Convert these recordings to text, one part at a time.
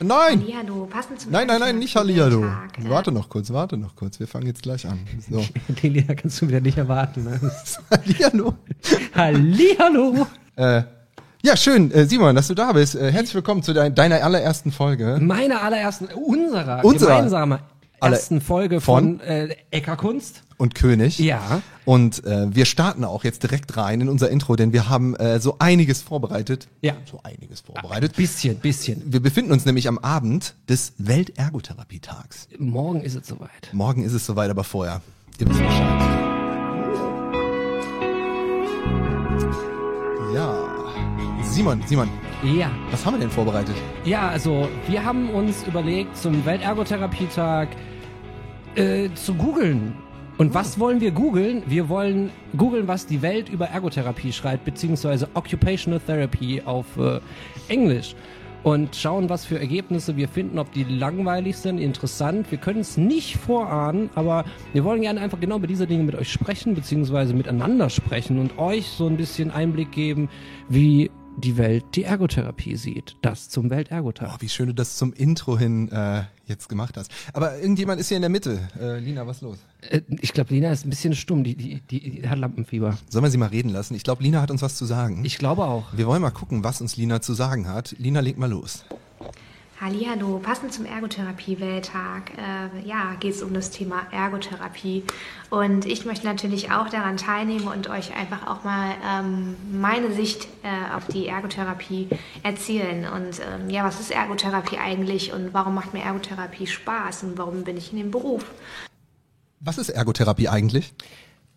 Nein! Hallihallo, passend zum Nein, nein, nein, nicht Hallihallo. Tag, äh, Warte noch kurz, warte noch kurz. Wir fangen jetzt gleich an. So. Lilia kannst du wieder nicht erwarten. Ne? Hallihallo. Hallihallo! Äh, ja, schön, äh, Simon, dass du da bist. Äh, herzlich willkommen zu dein, deiner allerersten Folge. Meine allerersten, unserer, Unserer. gemeinsamen Alle- ersten Folge von? von, äh, Eckerkunst. Und König. Ja. Und äh, wir starten auch jetzt direkt rein in unser Intro, denn wir haben äh, so einiges vorbereitet. Ja. So einiges vorbereitet. Bisschen, bisschen. Wir befinden uns nämlich am Abend des Weltergotherapietags. Morgen ist es soweit. Morgen ist es soweit, aber vorher. Ihr wisst Bescheid. Ja. Simon, Simon, Ja. was haben wir denn vorbereitet? Ja, also wir haben uns überlegt, zum Weltergotherapietag äh, zu googeln. Und was wollen wir googeln? Wir wollen googeln, was die Welt über Ergotherapie schreibt, beziehungsweise Occupational Therapy auf äh, Englisch. Und schauen, was für Ergebnisse wir finden, ob die langweilig sind, interessant. Wir können es nicht vorahnen, aber wir wollen gerne einfach genau über diese Dinge mit euch sprechen, beziehungsweise miteinander sprechen und euch so ein bisschen Einblick geben, wie die Welt die Ergotherapie sieht. Das zum Weltergotag. Oh, wie schön du das zum Intro hin äh, jetzt gemacht hast. Aber irgendjemand ist hier in der Mitte. Äh, Lina, was ist los? Äh, Ich glaube, Lina ist ein bisschen stumm. Die, die, die hat Lampenfieber. Sollen wir sie mal reden lassen? Ich glaube, Lina hat uns was zu sagen. Ich glaube auch. wir wollen mal gucken, was uns Lina zu sagen hat. Lina, leg mal los. Hallihallo, passend zum Ergotherapie-Welttag, äh, ja, geht es um das Thema Ergotherapie. Und ich möchte natürlich auch daran teilnehmen und euch einfach auch mal ähm, meine Sicht äh, auf die Ergotherapie erzählen. Und ähm, ja, was ist Ergotherapie eigentlich und warum macht mir Ergotherapie Spaß und warum bin ich in dem Beruf? Was ist Ergotherapie eigentlich?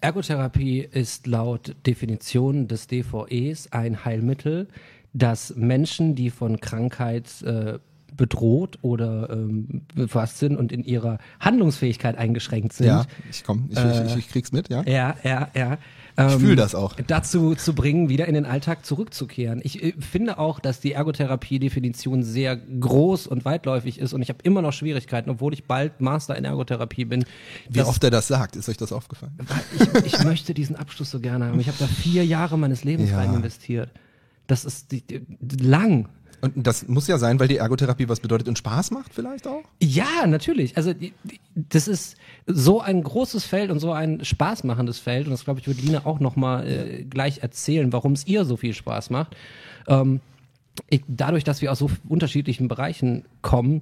Ergotherapie ist laut Definition des DVEs ein Heilmittel, das Menschen, die von Krankheit äh, bedroht oder ähm, befasst sind und in ihrer Handlungsfähigkeit eingeschränkt sind, Ja, ich komm, ich, ich, ich, ich krieg's mit, ja. Ja, ja, ja. Ich Ähm, fühl das auch. Dazu zu bringen, wieder in den Alltag zurückzukehren. Ich äh, finde auch, dass die Ergotherapie-Definition sehr groß und weitläufig ist und ich habe immer noch Schwierigkeiten, obwohl ich bald Master in Ergotherapie bin. Wie oft er das sagt, ist euch das aufgefallen? ich, ich möchte diesen Abschluss so gerne haben. Ich habe da vier Jahre meines Lebens Ja. rein investiert. Das ist die, die, lang. Und das muss ja sein, weil die Ergotherapie was bedeutet und Spaß macht vielleicht auch? Ja, natürlich. Also das ist so ein großes Feld und so ein spaßmachendes Feld. Und das, glaube ich, wird Lina auch noch mal äh, gleich erzählen, warum es ihr so viel Spaß macht. Ähm, ich, dadurch, dass wir aus so unterschiedlichen Bereichen kommen,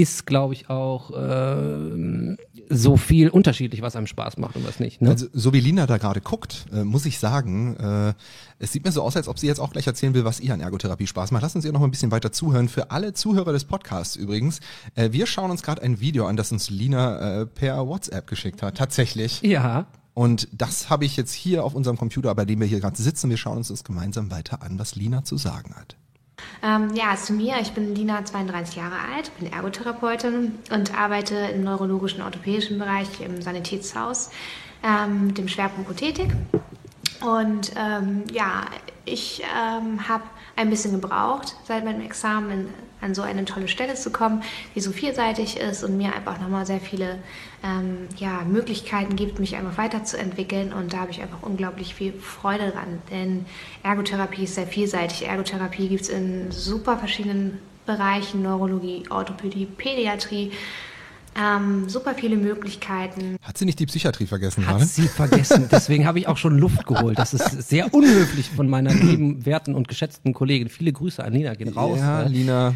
ist, glaube ich, auch ähm, so viel unterschiedlich, was einem Spaß macht und was nicht. Ne? Also, so wie Lina da gerade guckt, äh, muss ich sagen, äh, es sieht mir so aus, als ob sie jetzt auch gleich erzählen will, was ihr an Ergotherapie Spaß macht. Lass uns ihr noch mal ein bisschen weiter zuhören. Für alle Zuhörer des Podcasts übrigens, äh, wir schauen uns gerade ein Video an, das uns Lina äh, per WhatsApp geschickt hat. Tatsächlich. ja, Und das habe ich jetzt hier auf unserem Computer, bei dem wir hier gerade sitzen. Wir schauen uns das gemeinsam weiter an, was Lina zu sagen hat. Ähm, ja, zu mir. Ich bin Lina, 32 Jahre alt, bin Ergotherapeutin und arbeite im neurologischen orthopädischen Bereich im Sanitätshaus ähm, mit dem Schwerpunkt Prothetik. Und ähm, ja, ich ähm, habe ein bisschen gebraucht, seit meinem Examen an so eine tolle Stelle zu kommen, die so vielseitig ist und mir einfach nochmal sehr viele ähm, ja, Möglichkeiten gibt, mich einfach weiterzuentwickeln. Und da habe ich einfach unglaublich viel Freude dran. Denn Ergotherapie ist sehr vielseitig. Ergotherapie gibt es in super verschiedenen Bereichen, Neurologie, Orthopädie, Pädiatrie. Ähm, super viele Möglichkeiten. Hat sie nicht die Psychiatrie vergessen Hat gerade? sie vergessen. Deswegen habe ich auch schon Luft geholt. Das ist sehr unhöflich von meiner lieben, werten und geschätzten Kollegin. Viele Grüße an Nina, gehen raus. Ja, ne? Lina,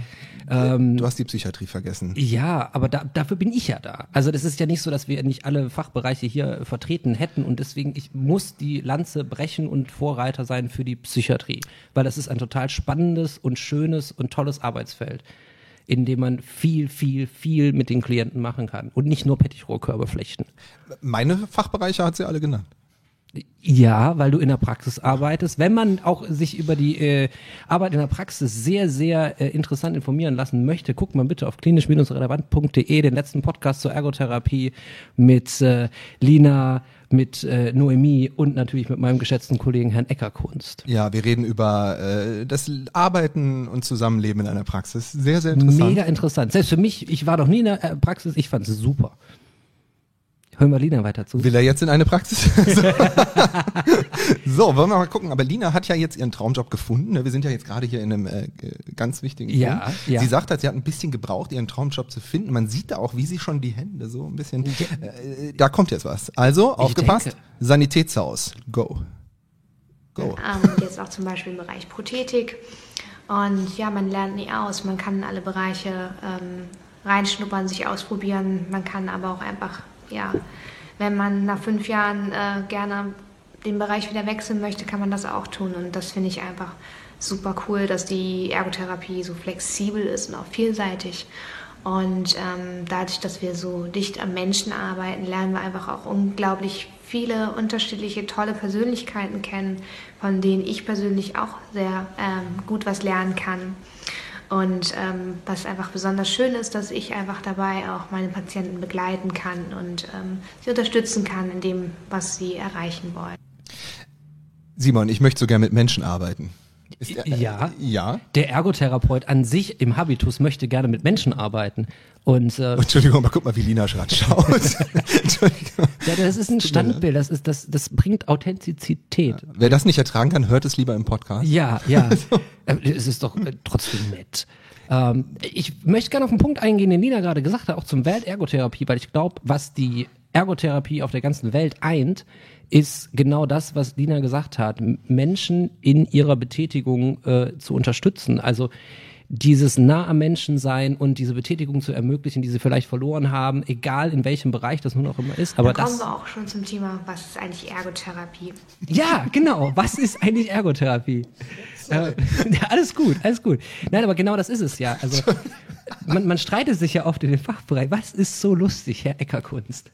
Ähm, du hast die Psychiatrie vergessen. Ja, aber da, dafür bin ich ja da. Also das ist ja nicht so, dass wir nicht alle Fachbereiche hier vertreten hätten und deswegen ich muss die Lanze brechen und Vorreiter sein für die Psychiatrie, weil das ist ein total spannendes und schönes und tolles Arbeitsfeld, in dem man viel, viel, viel mit den Klienten machen kann und nicht nur Pettichrohrkörbe flechten. Meine Fachbereiche hat sie alle genannt. Ja, weil du in der Praxis arbeitest. Wenn man auch sich über die äh, Arbeit in der Praxis sehr, sehr äh, interessant informieren lassen möchte, guckt mal bitte auf klinisch-relevant.de den letzten Podcast zur Ergotherapie mit äh, Lina, mit äh, Noemi und natürlich mit meinem geschätzten Kollegen Herrn Eckerkunst. Ja, wir reden über äh, das Arbeiten und Zusammenleben in einer Praxis. Sehr, sehr interessant. Mega interessant. Selbst für mich, ich war noch nie in der äh, Praxis, ich fand es super. Hören wir Lina weiter zu. Will er jetzt in eine Praxis? so, wollen wir mal gucken. Aber Lina hat ja jetzt ihren Traumjob gefunden. ne? Wir sind ja jetzt gerade hier in einem äh, ganz wichtigen Ja, Punkt. ja. Sie sagt halt, sie hat ein bisschen gebraucht, ihren Traumjob zu finden. Man sieht da auch, wie sie schon die Hände so ein bisschen. Äh, da kommt jetzt was. Also, aufgepasst. Sanitätshaus. Go. Go. Ähm, jetzt auch zum Beispiel im Bereich Prothetik. Und ja, man lernt nie aus. Man kann in alle Bereiche ähm, reinschnuppern, sich ausprobieren. Man kann aber auch einfach, ja, wenn man nach fünf Jahren äh, gerne den Bereich wieder wechseln möchte, kann man das auch tun. Und das finde ich einfach super cool, dass die Ergotherapie so flexibel ist und auch vielseitig. Und ähm, dadurch, dass wir so dicht am Menschen arbeiten, lernen wir einfach auch unglaublich viele unterschiedliche tolle Persönlichkeiten kennen, von denen ich persönlich auch sehr ähm, gut was lernen kann. Und ähm, was einfach besonders schön ist, dass ich einfach dabei auch meine Patienten begleiten kann und ähm, sie unterstützen kann in dem, was sie erreichen wollen. Simon, ich möchte so gern mit Menschen arbeiten. Ist der- Ja. Ja. Der Ergotherapeut an sich im Habitus möchte gerne mit Menschen arbeiten. Und äh, Entschuldigung, aber guck mal, wie Lina gerade schaut. Ja, das ist ein Standbild, das, ist, das, das bringt Authentizität. Wer das nicht ertragen kann, hört es lieber im Podcast. Ja, ja. Äh, Es ist doch äh, trotzdem nett. Ähm, ich möchte gerne auf einen Punkt eingehen, den Nina gerade gesagt hat, auch zum Weltergotherapie, weil ich glaube, was die Ergotherapie auf der ganzen Welt eint, ist genau das, was Lina gesagt hat, Menschen in ihrer Betätigung äh, zu unterstützen. Also dieses nah am Menschen sein und diese Betätigung zu ermöglichen, die sie vielleicht verloren haben, egal in welchem Bereich das nun auch immer ist. Aber da kommen das, wir auch schon zum Thema, was ist eigentlich Ergotherapie? ja, genau. Was ist eigentlich Ergotherapie? Äh, ja, alles gut, alles gut. Nein, aber genau das ist es ja. Also man, man streitet sich ja oft in den Fachbereich. Was ist so lustig, Herr Eckerkunst?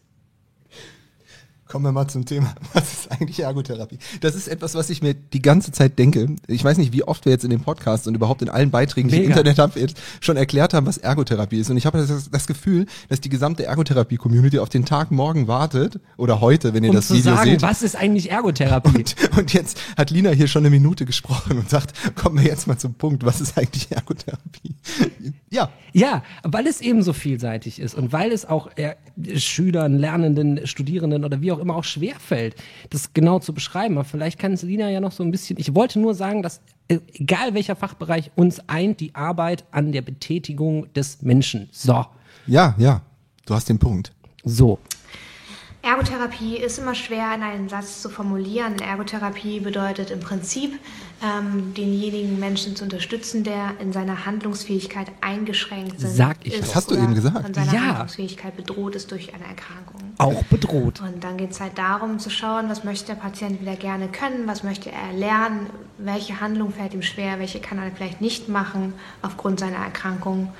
Kommen wir mal zum Thema. Was ist eigentlich Ergotherapie? Das ist etwas, was ich mir die ganze Zeit denke. Ich weiß nicht, wie oft wir jetzt in dem Podcast und überhaupt in allen Beiträgen, die ich im Mega. Internet habe, jetzt schon erklärt haben, was Ergotherapie ist. Und ich habe das, das Gefühl, dass die gesamte Ergotherapie-Community auf den Tag morgen wartet oder heute, wenn ihr Um das zu Video sagen, seht. was ist eigentlich Ergotherapie? Und, und jetzt hat Lina hier schon eine Minute gesprochen und sagt, kommen wir jetzt mal zum Punkt, was ist eigentlich Ergotherapie? Ja, Ja, weil es eben so vielseitig ist und weil es auch äh, Schülern, Lernenden, Studierenden oder wie auch immer auch schwerfällt, das genau zu beschreiben. Aber vielleicht kann es Lina ja noch so ein bisschen. Ich wollte nur sagen, dass äh, egal welcher Fachbereich uns eint, die Arbeit an der Betätigung des Menschen. So, ja, ja. Du hast den Punkt. so. Ergotherapie ist immer schwer in einen Satz zu formulieren. Ergotherapie bedeutet im Prinzip, ähm, denjenigen Menschen zu unterstützen, der in seiner Handlungsfähigkeit eingeschränkt sind, Sag ich ist doch. Das hast du eben gesagt. Von seiner Ja. Handlungsfähigkeit bedroht ist durch eine Erkrankung. Auch bedroht. Und dann geht es halt darum zu schauen, was möchte der Patient wieder gerne können, was möchte er lernen, welche Handlung fällt ihm schwer, welche kann er vielleicht nicht machen aufgrund seiner Erkrankung.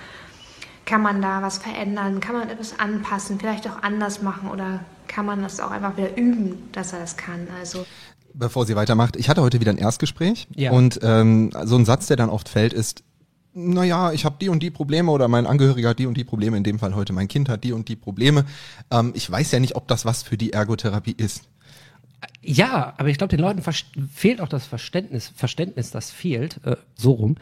Kann man da was verändern? Kann man etwas anpassen, vielleicht auch anders machen oder kann man das auch einfach wieder üben, dass er das kann? Also Bevor sie weitermacht, ich hatte heute wieder ein Erstgespräch Ja. und ähm, so ein Satz, der dann oft fällt, ist, naja, ich habe die und die Probleme oder mein Angehöriger hat die und die Probleme, in dem Fall heute mein Kind hat die und die Probleme. Ähm, ich weiß ja nicht, ob das was für die Ergotherapie ist. Ja, aber ich glaube, den Leuten fehlt auch das Verständnis, Verständnis, das fehlt, äh, so rum,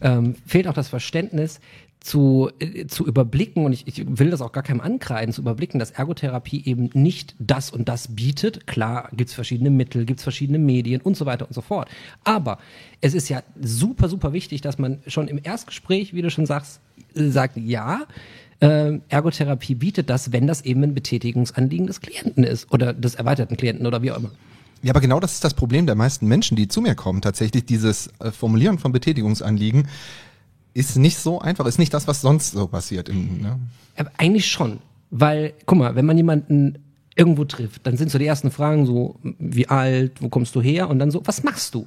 ähm, fehlt auch das Verständnis zu, äh, zu überblicken, und ich, ich will das auch gar keinem ankreiden, zu überblicken, dass Ergotherapie eben nicht das und das bietet. Klar, gibt's verschiedene Mittel, gibt's verschiedene Medien und so weiter und so fort. Aber es ist ja super, super wichtig, dass man schon im Erstgespräch, wie du schon sagst, äh, sagt, ja, äh, Ergotherapie bietet das, wenn das eben ein Betätigungsanliegen des Klienten ist oder des erweiterten Klienten oder wie auch immer. Ja, aber genau das ist das Problem der meisten Menschen, die zu mir kommen. Tatsächlich dieses äh, Formulieren von Betätigungsanliegen ist nicht so einfach, ist nicht das, was sonst so passiert. In, ne? Aber eigentlich schon. Weil, guck mal, wenn man jemanden irgendwo trifft, dann sind so die ersten Fragen so, wie alt, wo kommst du her? Und dann so, was machst du?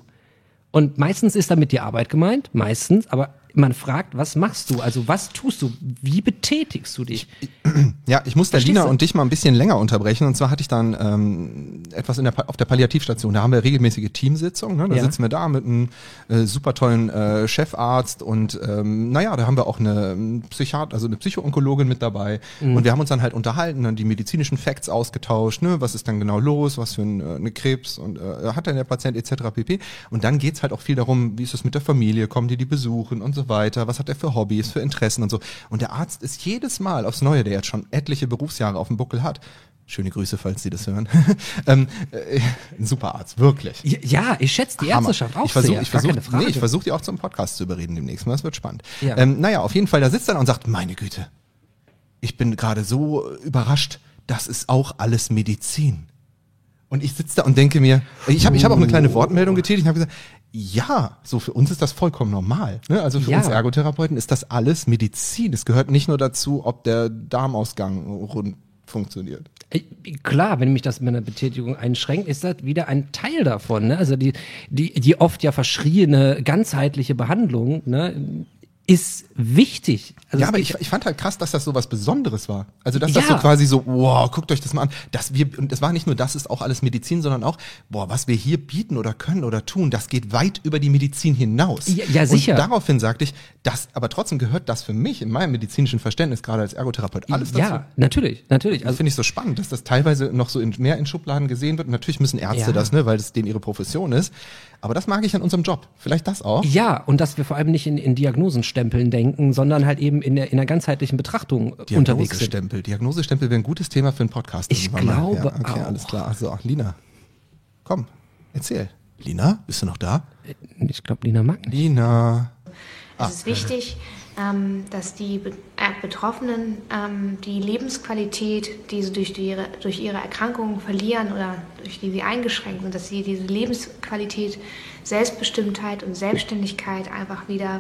Und meistens ist damit die Arbeit gemeint, meistens, aber man fragt, was machst du? Also was tust du? Wie betätigst du dich? Ja, ich muss der Verstehst Lina du? und dich mal ein bisschen länger unterbrechen. Und zwar hatte ich dann ähm, etwas in der, auf der Palliativstation. Da haben wir regelmäßige Teamsitzungen. Ne? Da Ja. sitzen wir da mit einem äh, super tollen äh, Chefarzt und ähm, naja, da haben wir auch eine ähm, Psychiat also eine Psychoonkologin mit dabei. Mhm. Und wir haben uns dann halt unterhalten, dann die medizinischen Facts ausgetauscht. Ne? Was ist dann genau los? Was für ein, äh, eine Krebs und äh, hat denn der Patient etc. pp. Und dann geht's halt auch viel darum, wie ist es mit der Familie? Kommen die die besuchen und so so weiter, was hat er für Hobbys, für Interessen und so. Und der Arzt ist jedes Mal aufs Neue, der jetzt schon etliche Berufsjahre auf dem Buckel hat, Schöne Grüße, falls Sie das hören. ähm, äh, ein super Arzt, wirklich. Ja, ich schätze die. Ärzteschaft auch ich versuch, sehr. Ich versuche nee, ich versuch, die auch zum Podcast zu überreden demnächst. mal. Das wird spannend. Ja. Ähm, naja, auf jeden Fall, da sitzt er und sagt, meine Güte, ich bin gerade so überrascht, das ist auch alles Medizin. Und ich sitze da und denke mir, ich habe ich hab auch eine kleine Wortmeldung getätigt und habe gesagt, ja, so für uns ist das vollkommen normal. Ne? Also für Ja. uns Ergotherapeuten ist das alles Medizin. Es gehört nicht nur dazu, ob der Darmausgang rund funktioniert. Äh, Klar, wenn mich das mit einer Betätigung einschränkt, ist das wieder ein Teil davon. Ne? Also die, die, die oft ja verschriene ganzheitliche Behandlung ne, ist wichtig. Also ja, aber ich, ich fand halt krass, dass das so was Besonderes war. Also, dass das Ja. so quasi so, wow, guckt euch das mal an. Dass wir, und es war nicht nur, das ist auch alles Medizin, sondern auch, boah, was wir hier bieten oder können oder tun, das geht weit über die Medizin hinaus. Ja, ja, sicher. Und daraufhin sagte ich, das, aber trotzdem gehört das für mich in meinem medizinischen Verständnis, gerade als Ergotherapeut, alles dazu. ja, natürlich, natürlich. Das Also finde ich so spannend, dass das teilweise noch so in, mehr in Schubladen gesehen wird. Und natürlich müssen Ärzte Ja. das, ne, weil es denen ihre Profession ist. Aber das mag ich an unserem Job. Vielleicht das auch. ja, und dass wir vor allem nicht in, in Diagnosenstempeln denken, sondern halt eben in der, in der ganzheitlichen Betrachtung äh, unterwegs sind. Diagnosestempel. Diagnosestempel wäre ein gutes Thema für einen Podcast. Ich glaube ja, okay, auch. alles klar. So, Lina, komm, erzähl. Lina, bist du noch da? Ich glaube, Lina mag nicht. Lina. Es ist wichtig, dass die äh, Betroffenen ähm, die Lebensqualität, die sie durch, die ihre, durch ihre Erkrankungen verlieren oder durch die sie eingeschränkt sind, dass sie diese Lebensqualität, Selbstbestimmtheit und Selbstständigkeit einfach wieder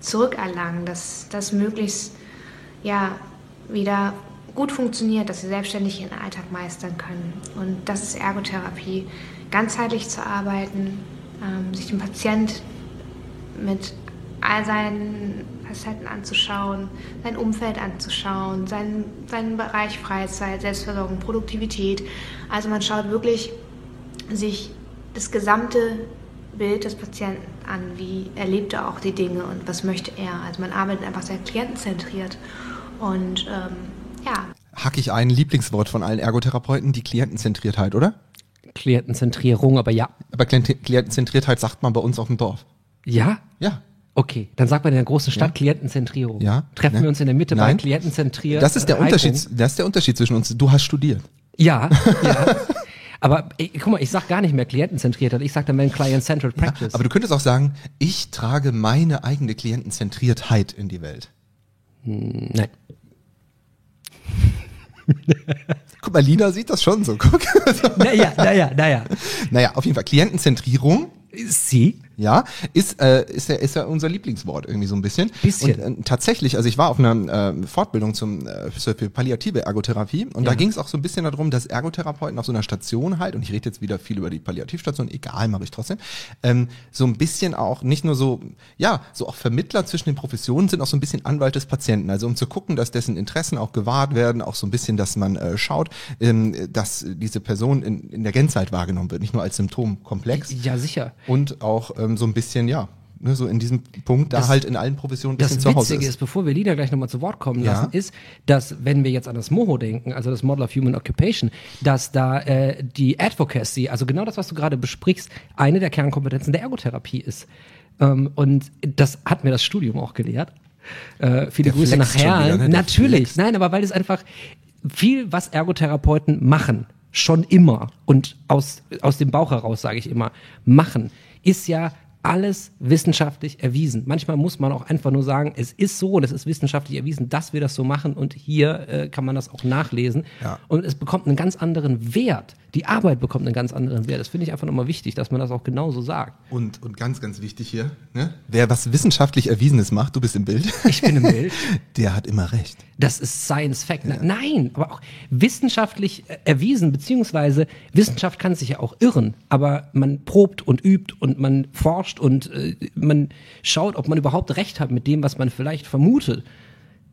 zurückerlangen, dass das möglichst ja, wieder gut funktioniert, dass sie selbstständig ihren Alltag meistern können. Und das ist Ergotherapie, ganzheitlich zu arbeiten, ähm, sich den Patient mit all seinen Facetten anzuschauen, sein Umfeld anzuschauen, seinen, seinen Bereich Freizeit, Selbstversorgung, Produktivität. Also man schaut wirklich sich das gesamte Bild des Patienten an, wie erlebt er auch die Dinge und was möchte er. Also man arbeitet einfach sehr klientenzentriert und ähm, ja, Hack ich ein Lieblingswort von allen Ergotherapeuten, die Klientenzentriertheit, oder? Klientenzentrierung, aber ja. Aber Klient- Klientenzentriertheit sagt man bei uns auf dem Dorf. Ja? Ja. Okay, dann sagt man in der großen Stadt Ja. Klientenzentrierung. Ja. Treffen Ne? wir uns in der Mitte Nein. bei Klientenzentriert. Das ist der Unterschied, das ist der Unterschied zwischen uns. Du hast studiert. Ja, ja. Aber ey, guck mal, ich sag gar nicht mehr Klientenzentriert, ich sag dann mehr Client-Centered Practice. Aber du könntest auch sagen, ich trage meine eigene Klientenzentriertheit in die Welt. Nein. Guck mal, Lina sieht das schon so. Guck. Naja, naja, naja. naja, auf jeden Fall. Klientenzentrierung, Sie? Ja, ist, äh, ist, ja, ist ja unser Lieblingswort irgendwie so ein bisschen. Bisschen. Und äh, tatsächlich, also ich war auf einer äh, Fortbildung zum, äh, für palliative Ergotherapie und da Ja. ging es auch so ein bisschen darum, dass Ergotherapeuten auf so einer Station halt, und ich rede jetzt wieder viel über die Palliativstation, egal, mache ich trotzdem, ähm, so ein bisschen auch, nicht nur so, ja, so auch Vermittler zwischen den Professionen sind auch so ein bisschen Anwalt des Patienten, also um zu gucken, dass dessen Interessen auch gewahrt werden, auch so ein bisschen, dass man äh, schaut, ähm, dass diese Person in, in der Gänzheit wahrgenommen wird, nicht nur als Symptomkomplex Ja, sicher. und auch ähm, so ein bisschen, ja, ne, so in diesem Punkt da Das- halt in allen Professionen ein Das bisschen zu Hause Witzige ist. ist, bevor wir Lina gleich nochmal zu Wort kommen Ja. lassen, ist, dass wenn wir jetzt an das MOHO denken, also das Model of Human Occupation, dass da äh, die Advocacy, also genau das, was du gerade besprichst, eine der Kernkompetenzen der Ergotherapie ist. Ähm, und das hat mir das Studium auch gelehrt. Äh, viele Der Grüße nach schon wieder, ne? Natürlich, nein, aber weil es einfach viel, was Ergotherapeuten machen, schon immer und aus, aus dem Bauch heraus sage ich immer, machen, ist ja alles wissenschaftlich erwiesen. Manchmal muss man auch einfach nur sagen, es ist so und es ist wissenschaftlich erwiesen, dass wir das so machen und hier äh, kann man das auch nachlesen. Ja. Und es bekommt einen ganz anderen Wert. Die Arbeit bekommt einen ganz anderen Wert. Das finde ich einfach nochmal wichtig, dass man das auch genauso sagt. Und, und ganz, ganz wichtig hier, ne? wer was wissenschaftlich Erwiesenes macht, du bist im Bild, Ich bin im Bild. der hat immer recht. Das ist Science Fact. Nein, aber auch wissenschaftlich äh, erwiesen, beziehungsweise Wissenschaft kann sich ja auch irren, aber man probt und übt und man forscht und äh, man schaut, ob man überhaupt recht hat mit dem, was man vielleicht vermutet.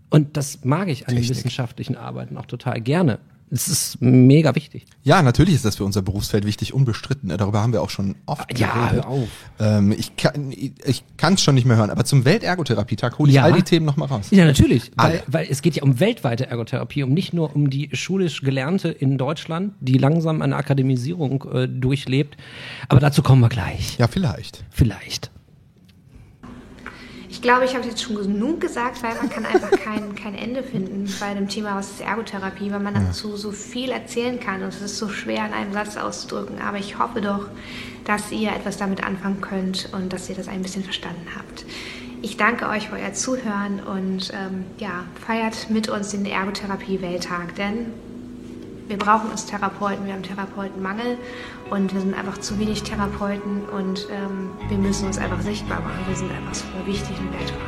Und das mag ich an den Technik. wissenschaftlichen Arbeiten auch total gerne. Es ist mega wichtig. Ja, natürlich ist das für unser Berufsfeld wichtig, unbestritten. ne? Darüber haben wir auch schon oft Ja, geredet. hör auf. Ähm, ich kann ich kann es schon nicht mehr hören, aber zum Weltergotherapietag hole ich Ja. all die Themen nochmal raus. Ja, natürlich. Alle. Weil, weil es geht ja um weltweite Ergotherapie, um nicht nur um die schulisch Gelernte in Deutschland, die langsam eine Akademisierung äh, durchlebt. Aber dazu kommen wir gleich. Ja, vielleicht. Vielleicht. Ich glaube, ich habe jetzt schon genug gesagt, weil man kann einfach kein, kein Ende finden bei dem Thema, was ist Ergotherapie, weil man dazu so viel erzählen kann und es ist so schwer in einem Satz auszudrücken. Aber ich hoffe doch, dass ihr etwas damit anfangen könnt und dass ihr das ein bisschen verstanden habt. Ich danke euch für euer Zuhören und ähm, ja, feiert mit uns den Ergotherapie-Welttag, denn wir brauchen uns Therapeuten, wir haben Therapeutenmangel und wir sind einfach zu wenig Therapeuten und ähm, wir müssen uns einfach sichtbar machen. Wir sind einfach super wichtig und wertvoll.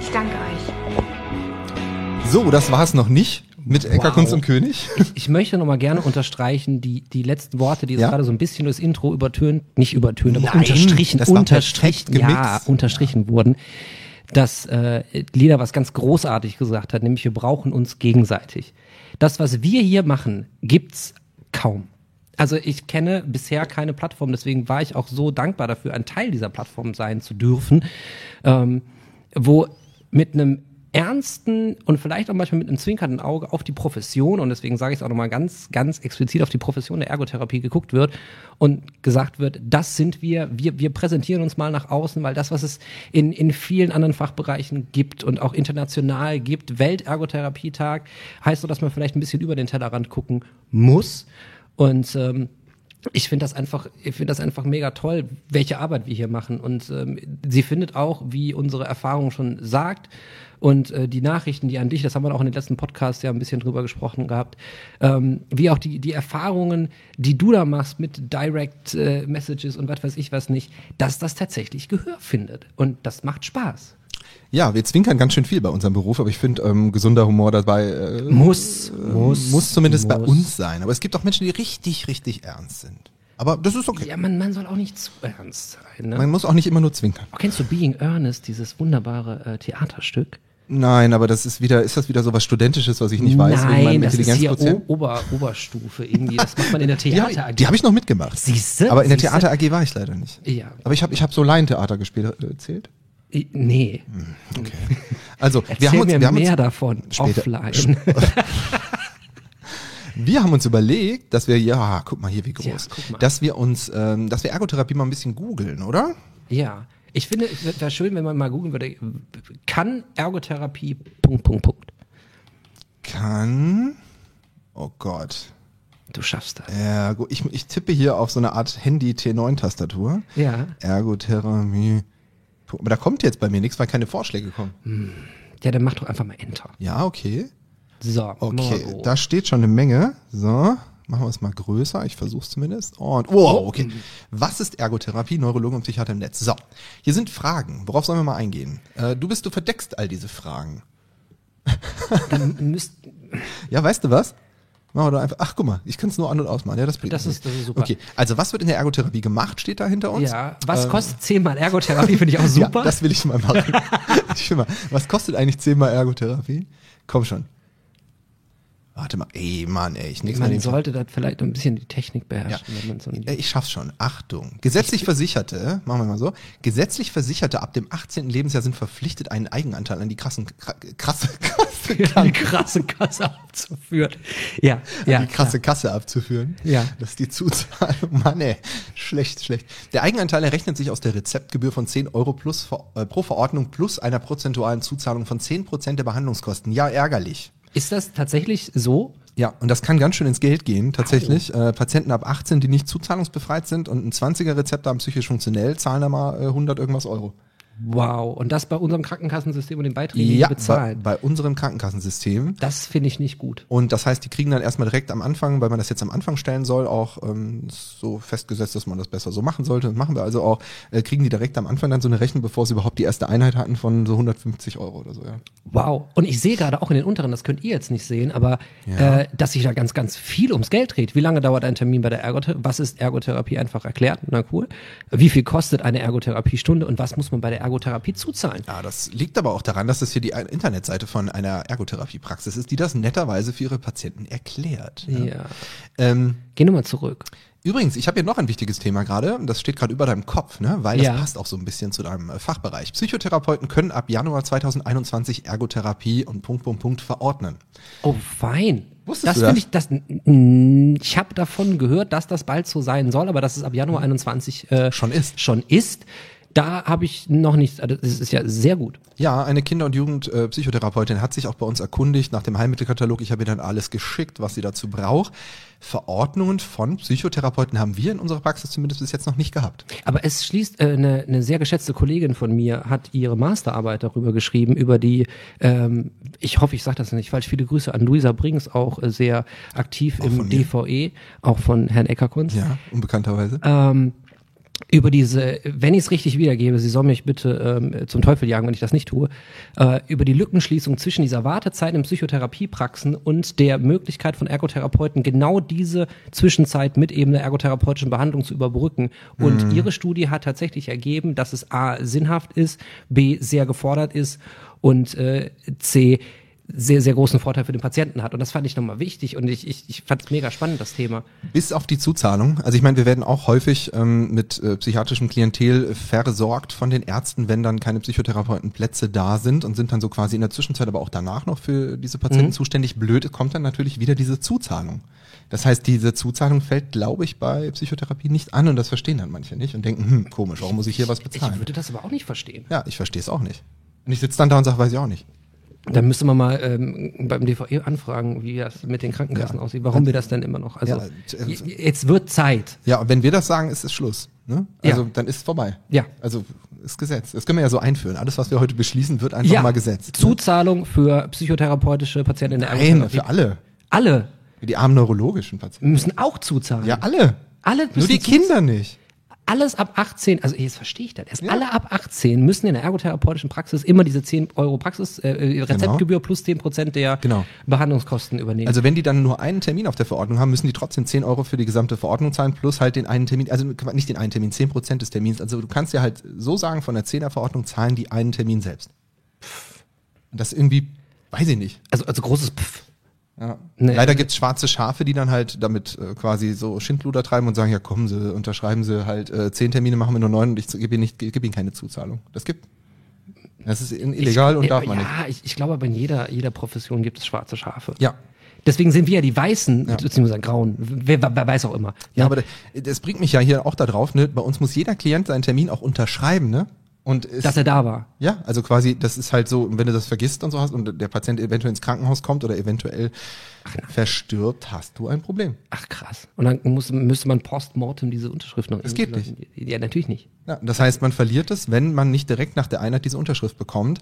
Ich danke euch. So, das war es noch nicht mit Ecker Wow. Kunst und König. Ich, ich möchte noch mal gerne unterstreichen, die, die letzten Worte, die jetzt Ja? gerade so ein bisschen durchs Intro übertönt, nicht übertönt, aber Nein, unterstrichen, das war unterstrichen, perfekt ja, unterstrichen wurden, dass äh, Lina was ganz großartig gesagt hat, nämlich wir brauchen uns gegenseitig. Das, was wir hier machen, gibt's kaum. Also ich kenne bisher keine Plattform, deswegen war ich auch so dankbar dafür, ein Teil dieser Plattform sein zu dürfen, ähm, wo mit einem ernsten und vielleicht auch manchmal mit einem zwinkernden Auge auf die Profession und deswegen sage ich es auch nochmal ganz, ganz explizit auf die Profession der Ergotherapie geguckt wird und gesagt wird, das sind wir, wir, wir präsentieren uns mal nach außen, weil das, was es in, in vielen anderen Fachbereichen gibt und auch international gibt, Weltergotherapietag, heißt so, dass man vielleicht ein bisschen über den Tellerrand gucken muss und ähm, ich finde das einfach, ich finde das einfach mega toll, welche Arbeit wir hier machen. Und ähm, sie findet auch, wie unsere Erfahrung schon sagt, und äh, die Nachrichten, die an dich, das haben wir auch in den letzten Podcasts ja ein bisschen drüber gesprochen gehabt, ähm, wie auch die, die Erfahrungen, die du da machst mit Direct äh, Messages und was weiß ich was nicht, dass das tatsächlich Gehör findet. Und das macht Spaß. Ja, wir zwinkern ganz schön viel bei unserem Beruf, aber ich finde ähm, gesunder Humor dabei äh, Muss, muss, muss zumindest bei muss. uns sein. Aber es gibt auch Menschen, die richtig, richtig ernst sind. Aber das ist okay. Ja, man, man soll auch nicht zu ernst sein. Ne? Man muss auch nicht immer nur zwinkern. Oh, kennst du Being Earnest, dieses wunderbare äh, Theaterstück? Nein, aber das ist wieder, ist das wieder so was Studentisches, was ich nicht weiß, Nein, das ist hier o Ober, Oberstufe irgendwie. Das macht man in der Die Theater habe die hab ich noch mitgemacht. Siehste? Aber in der? Theater AG war ich leider nicht. Ja. Aber ich habe ich hab so Laientheater gespielt, äh, erzählt. Nee. Okay. Also, Erzähl wir haben uns, wir haben mehr uns, davon. später- Offline. wir haben uns überlegt, dass wir, ja, guck mal hier, wie groß, Ja, dass wir uns, ähm, dass wir Ergotherapie mal ein bisschen googeln, oder? ja. Ich finde, es wäre schön, wenn man mal googeln würde, kann Ergotherapie, Punkt, Punkt, Punkt. Kann, oh Gott. Du schaffst das. Ja, gut, ich, ich tippe hier auf so eine Art Handy-T9-Tastatur. Ja. Ergotherapie. Aber da kommt jetzt bei mir nichts, weil keine Vorschläge kommen. Ja, dann mach doch einfach mal Enter. Ja, okay. So, Okay, Margot. da steht schon eine Menge. So, machen wir es mal größer. Ich versuche es zumindest. Und, wow, okay. Was ist Ergotherapie, Neurologen und Psychiater im Netz? So, hier sind Fragen. Worauf sollen wir mal eingehen? Äh, du bist, du verdeckst all diese Fragen. Dann müsst, Ja, weißt du was? Machen wir doch einfach. Ach, guck mal, ich kann es nur an- und ausmachen. Ja, das, Das ist- das ist super. Okay, also was wird in der Ergotherapie gemacht, steht da hinter uns? ja, was kostet zehnmal Ergotherapie, finde ich auch super. Ja, das will ich mal machen. ich will mal. Was kostet eigentlich zehnmal Ergotherapie? Komm schon. Warte mal, ey, Mann, ey, ich nix man sollte da vielleicht ein bisschen die Technik Ja. beherrschen. Wenn man so ein Ich schaff's schon. Achtung. Gesetzlich Versicherte, machen wir mal so, gesetzlich Versicherte ab dem 18. Lebensjahr sind verpflichtet, einen Eigenanteil an die krassen, kra- krasse, krasse, die krasse Kasse abzuführen. Ja, ja. die krasse Kasse abzuführen. Ja. Das ist die Zuzahlung. Mann, ey. Schlecht, schlecht. Der Eigenanteil errechnet sich aus der Rezeptgebühr von 10 Euro plus, äh, pro Verordnung plus einer prozentualen Zuzahlung von 10 Prozent der Behandlungskosten. Ja, ärgerlich. Ist das tatsächlich so? Ja, und das kann ganz schön ins Geld gehen, tatsächlich. Äh, Patienten ab 18, die nicht zuzahlungsbefreit sind und ein 20er-Rezept haben psychisch funktionell, zahlen da mal äh, 100 irgendwas Euro. Wow. Und das bei unserem Krankenkassensystem und den Beiträgen, die Ja, wir bei, bezahlen. bei unserem Krankenkassensystem. Das finde ich nicht gut. Und das heißt, die kriegen dann erstmal direkt am Anfang, weil man das jetzt am Anfang stellen soll, auch ähm, so festgesetzt, dass man das besser so machen sollte. Das machen wir also auch, äh, kriegen die direkt am Anfang dann so eine Rechnung, bevor sie überhaupt die erste Einheit hatten von so 150 Euro oder so, ja. Wow. Und ich sehe gerade auch in den unteren, das könnt ihr jetzt nicht sehen, aber äh, dass sich da ganz, ganz viel ums Geld dreht. Wie lange dauert ein Termin bei der Ergotherapie? Was ist Ergotherapie einfach erklärt? Na cool. Wie viel kostet eine Ergotherapiestunde und was muss man bei der Ergotherapie zuzahlen? Ja, das liegt aber auch daran, dass das hier die Internetseite von einer Ergotherapiepraxis ist, die das netterweise für ihre Patienten erklärt. Ja. Ähm, Geh nochmal zurück. Übrigens, ich habe hier noch ein wichtiges Thema gerade, das steht gerade über deinem Kopf, ne? weil das Ja. passt auch so ein bisschen zu deinem äh, Fachbereich. Psychotherapeuten können ab Januar 2021 Ergotherapie und Punkt, Punkt, Punkt verordnen. Oh, fein. Wusstest das du das? ich, das, ich habe davon gehört, dass das bald so sein soll, aber dass es ab Januar 21 äh, Schon ist. Schon ist. Da habe ich noch nichts, also das ist ja sehr gut. Ja, eine Kinder- und Jugendpsychotherapeutin hat sich auch bei uns erkundigt nach dem Heilmittelkatalog. Ich habe ihr dann alles geschickt, was sie dazu braucht. Verordnungen von Psychotherapeuten haben wir in unserer Praxis zumindest bis jetzt noch nicht gehabt. Aber es schließt, äh, eine, eine sehr geschätzte Kollegin von mir hat ihre Masterarbeit darüber geschrieben, über die, ähm, ich hoffe, ich sage das nicht falsch, viele Grüße an Luisa Brings, auch äh, sehr aktiv Auch im. DVE, auch von Herrn Eckerkunst. Ja, unbekannterweise. ähm, über diese, wenn ich es richtig wiedergebe, Sie sollen mich bitte ähm, zum Teufel jagen, wenn ich das nicht tue, äh, über die Lückenschließung zwischen dieser Wartezeit in Psychotherapiepraxen und der Möglichkeit von Ergotherapeuten, genau diese Zwischenzeit mit eben der ergotherapeutischen Behandlung zu überbrücken. Und Ihre Studie hat tatsächlich ergeben, dass es A, sinnhaft ist, B, sehr gefordert ist und äh, C, sehr, sehr großen Vorteil für den Patienten hat. Und das fand ich nochmal wichtig und ich, ich, ich fand es mega spannend, das Thema. Bis auf die Zuzahlung. Also ich meine, wir werden auch häufig ähm, mit äh, psychiatrischem Klientel versorgt von den Ärzten, wenn dann keine Psychotherapeutenplätze da sind und sind dann so quasi in der Zwischenzeit, aber auch danach noch für diese Patienten zuständig. Blöd kommt dann natürlich wieder diese Zuzahlung. Das heißt, diese Zuzahlung fällt, glaube ich, bei Psychotherapie nicht an und das verstehen dann manche nicht und denken, hm, komisch, warum muss ich hier was Ich bezahlen? würde das aber auch nicht verstehen. Ja, ich verstehe es auch nicht. Und ich sitze dann da und sage, weiß ich auch nicht. Dann müsste man mal ähm, beim DVE anfragen, wie das mit den Krankenkassen Ja. aussieht, warum wir das denn immer noch. Also Ja, äh, jetzt wird Zeit. Ja, und wenn wir das sagen, ist es Schluss. Ne? Also Ja. dann ist es vorbei. Ja. Also ist Gesetz. Das können wir ja so einführen. Alles, was wir heute beschließen, wird einfach mal gesetzt. ne? Zuzahlung für psychotherapeutische Patienten in der Nein, für alle. Alle Die armen neurologischen Patienten. müssen auch zuzahlen. Ja, alle. Alle Nur müssen die zu- Kinder nicht. Alles ab 18, also jetzt verstehe ich das. Erst Ja. alle ab 18 müssen in der ergotherapeutischen Praxis immer diese 10 Euro Praxis, äh, äh, Rezeptgebühr plus 10 Prozent der Genau. Behandlungskosten übernehmen. Also wenn die dann nur einen Termin auf der Verordnung haben, müssen die trotzdem 10 Euro für die gesamte Verordnung zahlen, plus halt den einen Termin, also nicht den einen Termin, 10 Prozent des Termins. Also du kannst ja halt so sagen, von der 10er Verordnung zahlen die einen Termin selbst. Und das irgendwie, weiß ich nicht. also, also großes Pff. Ja. Nee. Leider gibt's schwarze Schafe, die dann halt damit äh, quasi so Schindluder treiben und sagen, ja kommen Sie, unterschreiben Sie halt äh, zehn Termine, machen wir nur neun und ich gebe Ihnen, nicht, gebe Ihnen keine Zuzahlung. Das gibt. Das ist illegal und ich, darf äh, man nicht. Ja, ich, ich glaube aber in jeder, jeder Profession gibt es schwarze Schafe. Ja. Deswegen sind wir ja die Weißen, beziehungsweise Grauen, wer, wer weiß auch immer. Ja, aber das, das bringt mich ja hier auch da drauf, ne? Bei uns muss jeder Klient seinen Termin auch unterschreiben, ne? Und es, dass er da war. ja, also quasi, das ist halt so, wenn du das vergisst und so hast und der Patient eventuell ins Krankenhaus kommt oder eventuell verstirbt, hast du ein Problem. Ach krass. Und dann muss, müsste man postmortem diese Unterschrift noch. Das geht irgendwie- Ja, natürlich nicht. Ja, das heißt, man verliert es, wenn man nicht direkt nach der Einheit diese Unterschrift bekommt.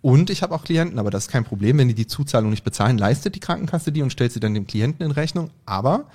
Und ich habe auch Klienten, aber das ist kein Problem, wenn die die Zuzahlung nicht bezahlen, leistet die Krankenkasse die und stellt sie dann dem Klienten in Rechnung. Aber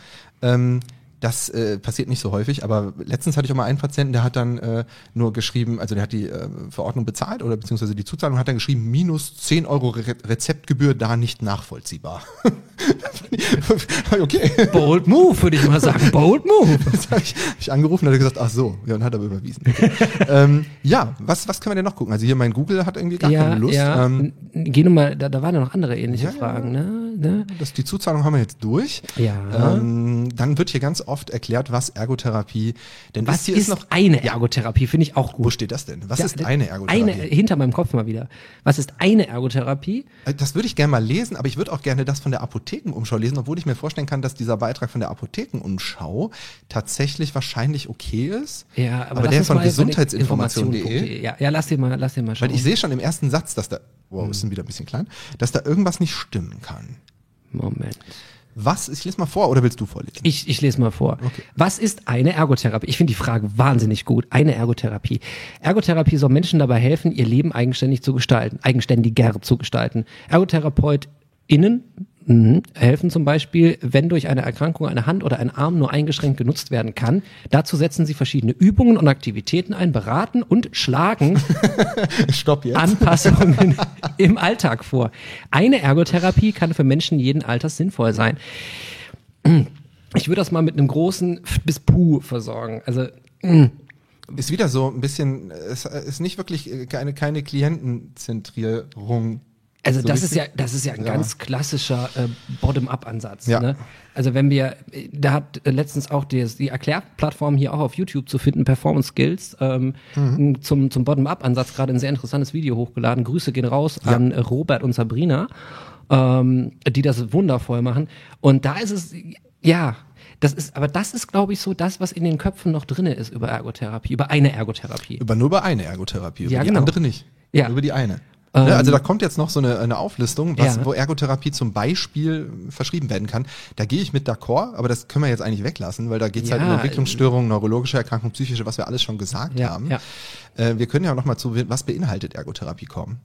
ähm, das äh, passiert nicht so häufig. Aber letztens hatte ich auch mal einen Patienten, der hat dann äh, nur geschrieben, also der hat die äh, Verordnung bezahlt oder beziehungsweise die Zuzahlung hat dann geschrieben, minus 10 Euro Re Rezeptgebühr da nicht nachvollziehbar. okay. Bold Move, würde ich mal sagen. Bold Move. Das habe ich, hab ich angerufen und hat er gesagt, ach so, ja, und hat aber überwiesen. Okay. ähm, ja, was, was können wir denn noch gucken? Also hier mein Google hat irgendwie gar ja, keine Lust. ja. Ähm, Geh mal, da, da waren ja noch andere ähnliche ja. Fragen, ne? ne? das, die Zuzahlung haben wir jetzt durch. Ja. Ähm, dann wird hier ganz oft erklärt, was Ergotherapie denn Was hier ist, noch. eine Ergotherapie? Finde ich auch gut. Wo steht das denn? Was Ja, ist eine Ergotherapie? Eine, hinter meinem Kopf mal wieder. Was ist eine Ergotherapie? Äh, Das würde ich gerne mal lesen, aber ich würde auch gerne das von der Apothekenumschau lesen, obwohl ich mir vorstellen kann, dass dieser Beitrag von der Apothekenumschau tatsächlich wahrscheinlich okay ist. Ja, aber, aber der von gesundheitsinformation.de. information.de. Ja, ja, lass dir mal, lass mal schauen. Weil ich sehe schon im ersten Satz, dass da, wow, ist denn wieder ein bisschen klein, dass da irgendwas nicht stimmen kann. Moment. Was? Ich lese mal vor oder willst du vorlesen? Ich, ich lese mal vor. Was ist eine Ergotherapie? Ich finde die Frage wahnsinnig gut. Eine Ergotherapie. Ergotherapie soll Menschen dabei helfen, ihr Leben eigenständig zu gestalten, eigenständiger zu gestalten. ErgotherapeutInnen mhm, helfen zum Beispiel, wenn durch eine Erkrankung eine Hand oder ein Arm nur eingeschränkt genutzt werden kann. Dazu setzen sie verschiedene Übungen und Aktivitäten ein, beraten und schlagen. Anpassungen im Alltag vor. Eine Ergotherapie kann für Menschen jeden Alters sinnvoll sein. Ich würde das mal mit einem großen F bis Puh versorgen. Also Ist wieder so ein bisschen, es ist nicht wirklich äh, keine, keine Klientenzentrierung. Also So das ist richtig? ja, das ist ja ein Ja. ganz klassischer äh, Bottom-up-Ansatz. Ja. Ne? Also wenn wir, äh, da hat äh, letztens auch die, die Erklärplattform hier auch auf YouTube zu finden, Performance Skills, ähm, Mhm. zum, zum Bottom-up-Ansatz gerade ein sehr interessantes Video hochgeladen. Grüße gehen raus Ja. an Robert und Sabrina, ähm, die das wundervoll machen. Und da ist es Ja, das ist, aber das ist, glaube ich, so das, was in den Köpfen noch drinne ist über Ergotherapie, über eine Ergotherapie. Über nur über eine Ergotherapie, über Ja, die genau. andere nicht. Ja. Über die eine. Ähm, ne, also da kommt jetzt noch so eine, eine Auflistung, was, Ja. wo Ergotherapie zum Beispiel verschrieben werden kann. Da gehe ich mit d'accord, aber das können wir jetzt eigentlich weglassen, weil da geht es halt um Ja, Entwicklungsstörungen, neurologische Erkrankungen, psychische, was wir alles schon gesagt Ja, haben. ja. Äh, wir können ja auch noch mal zu, was beinhaltet Ergotherapie kommen.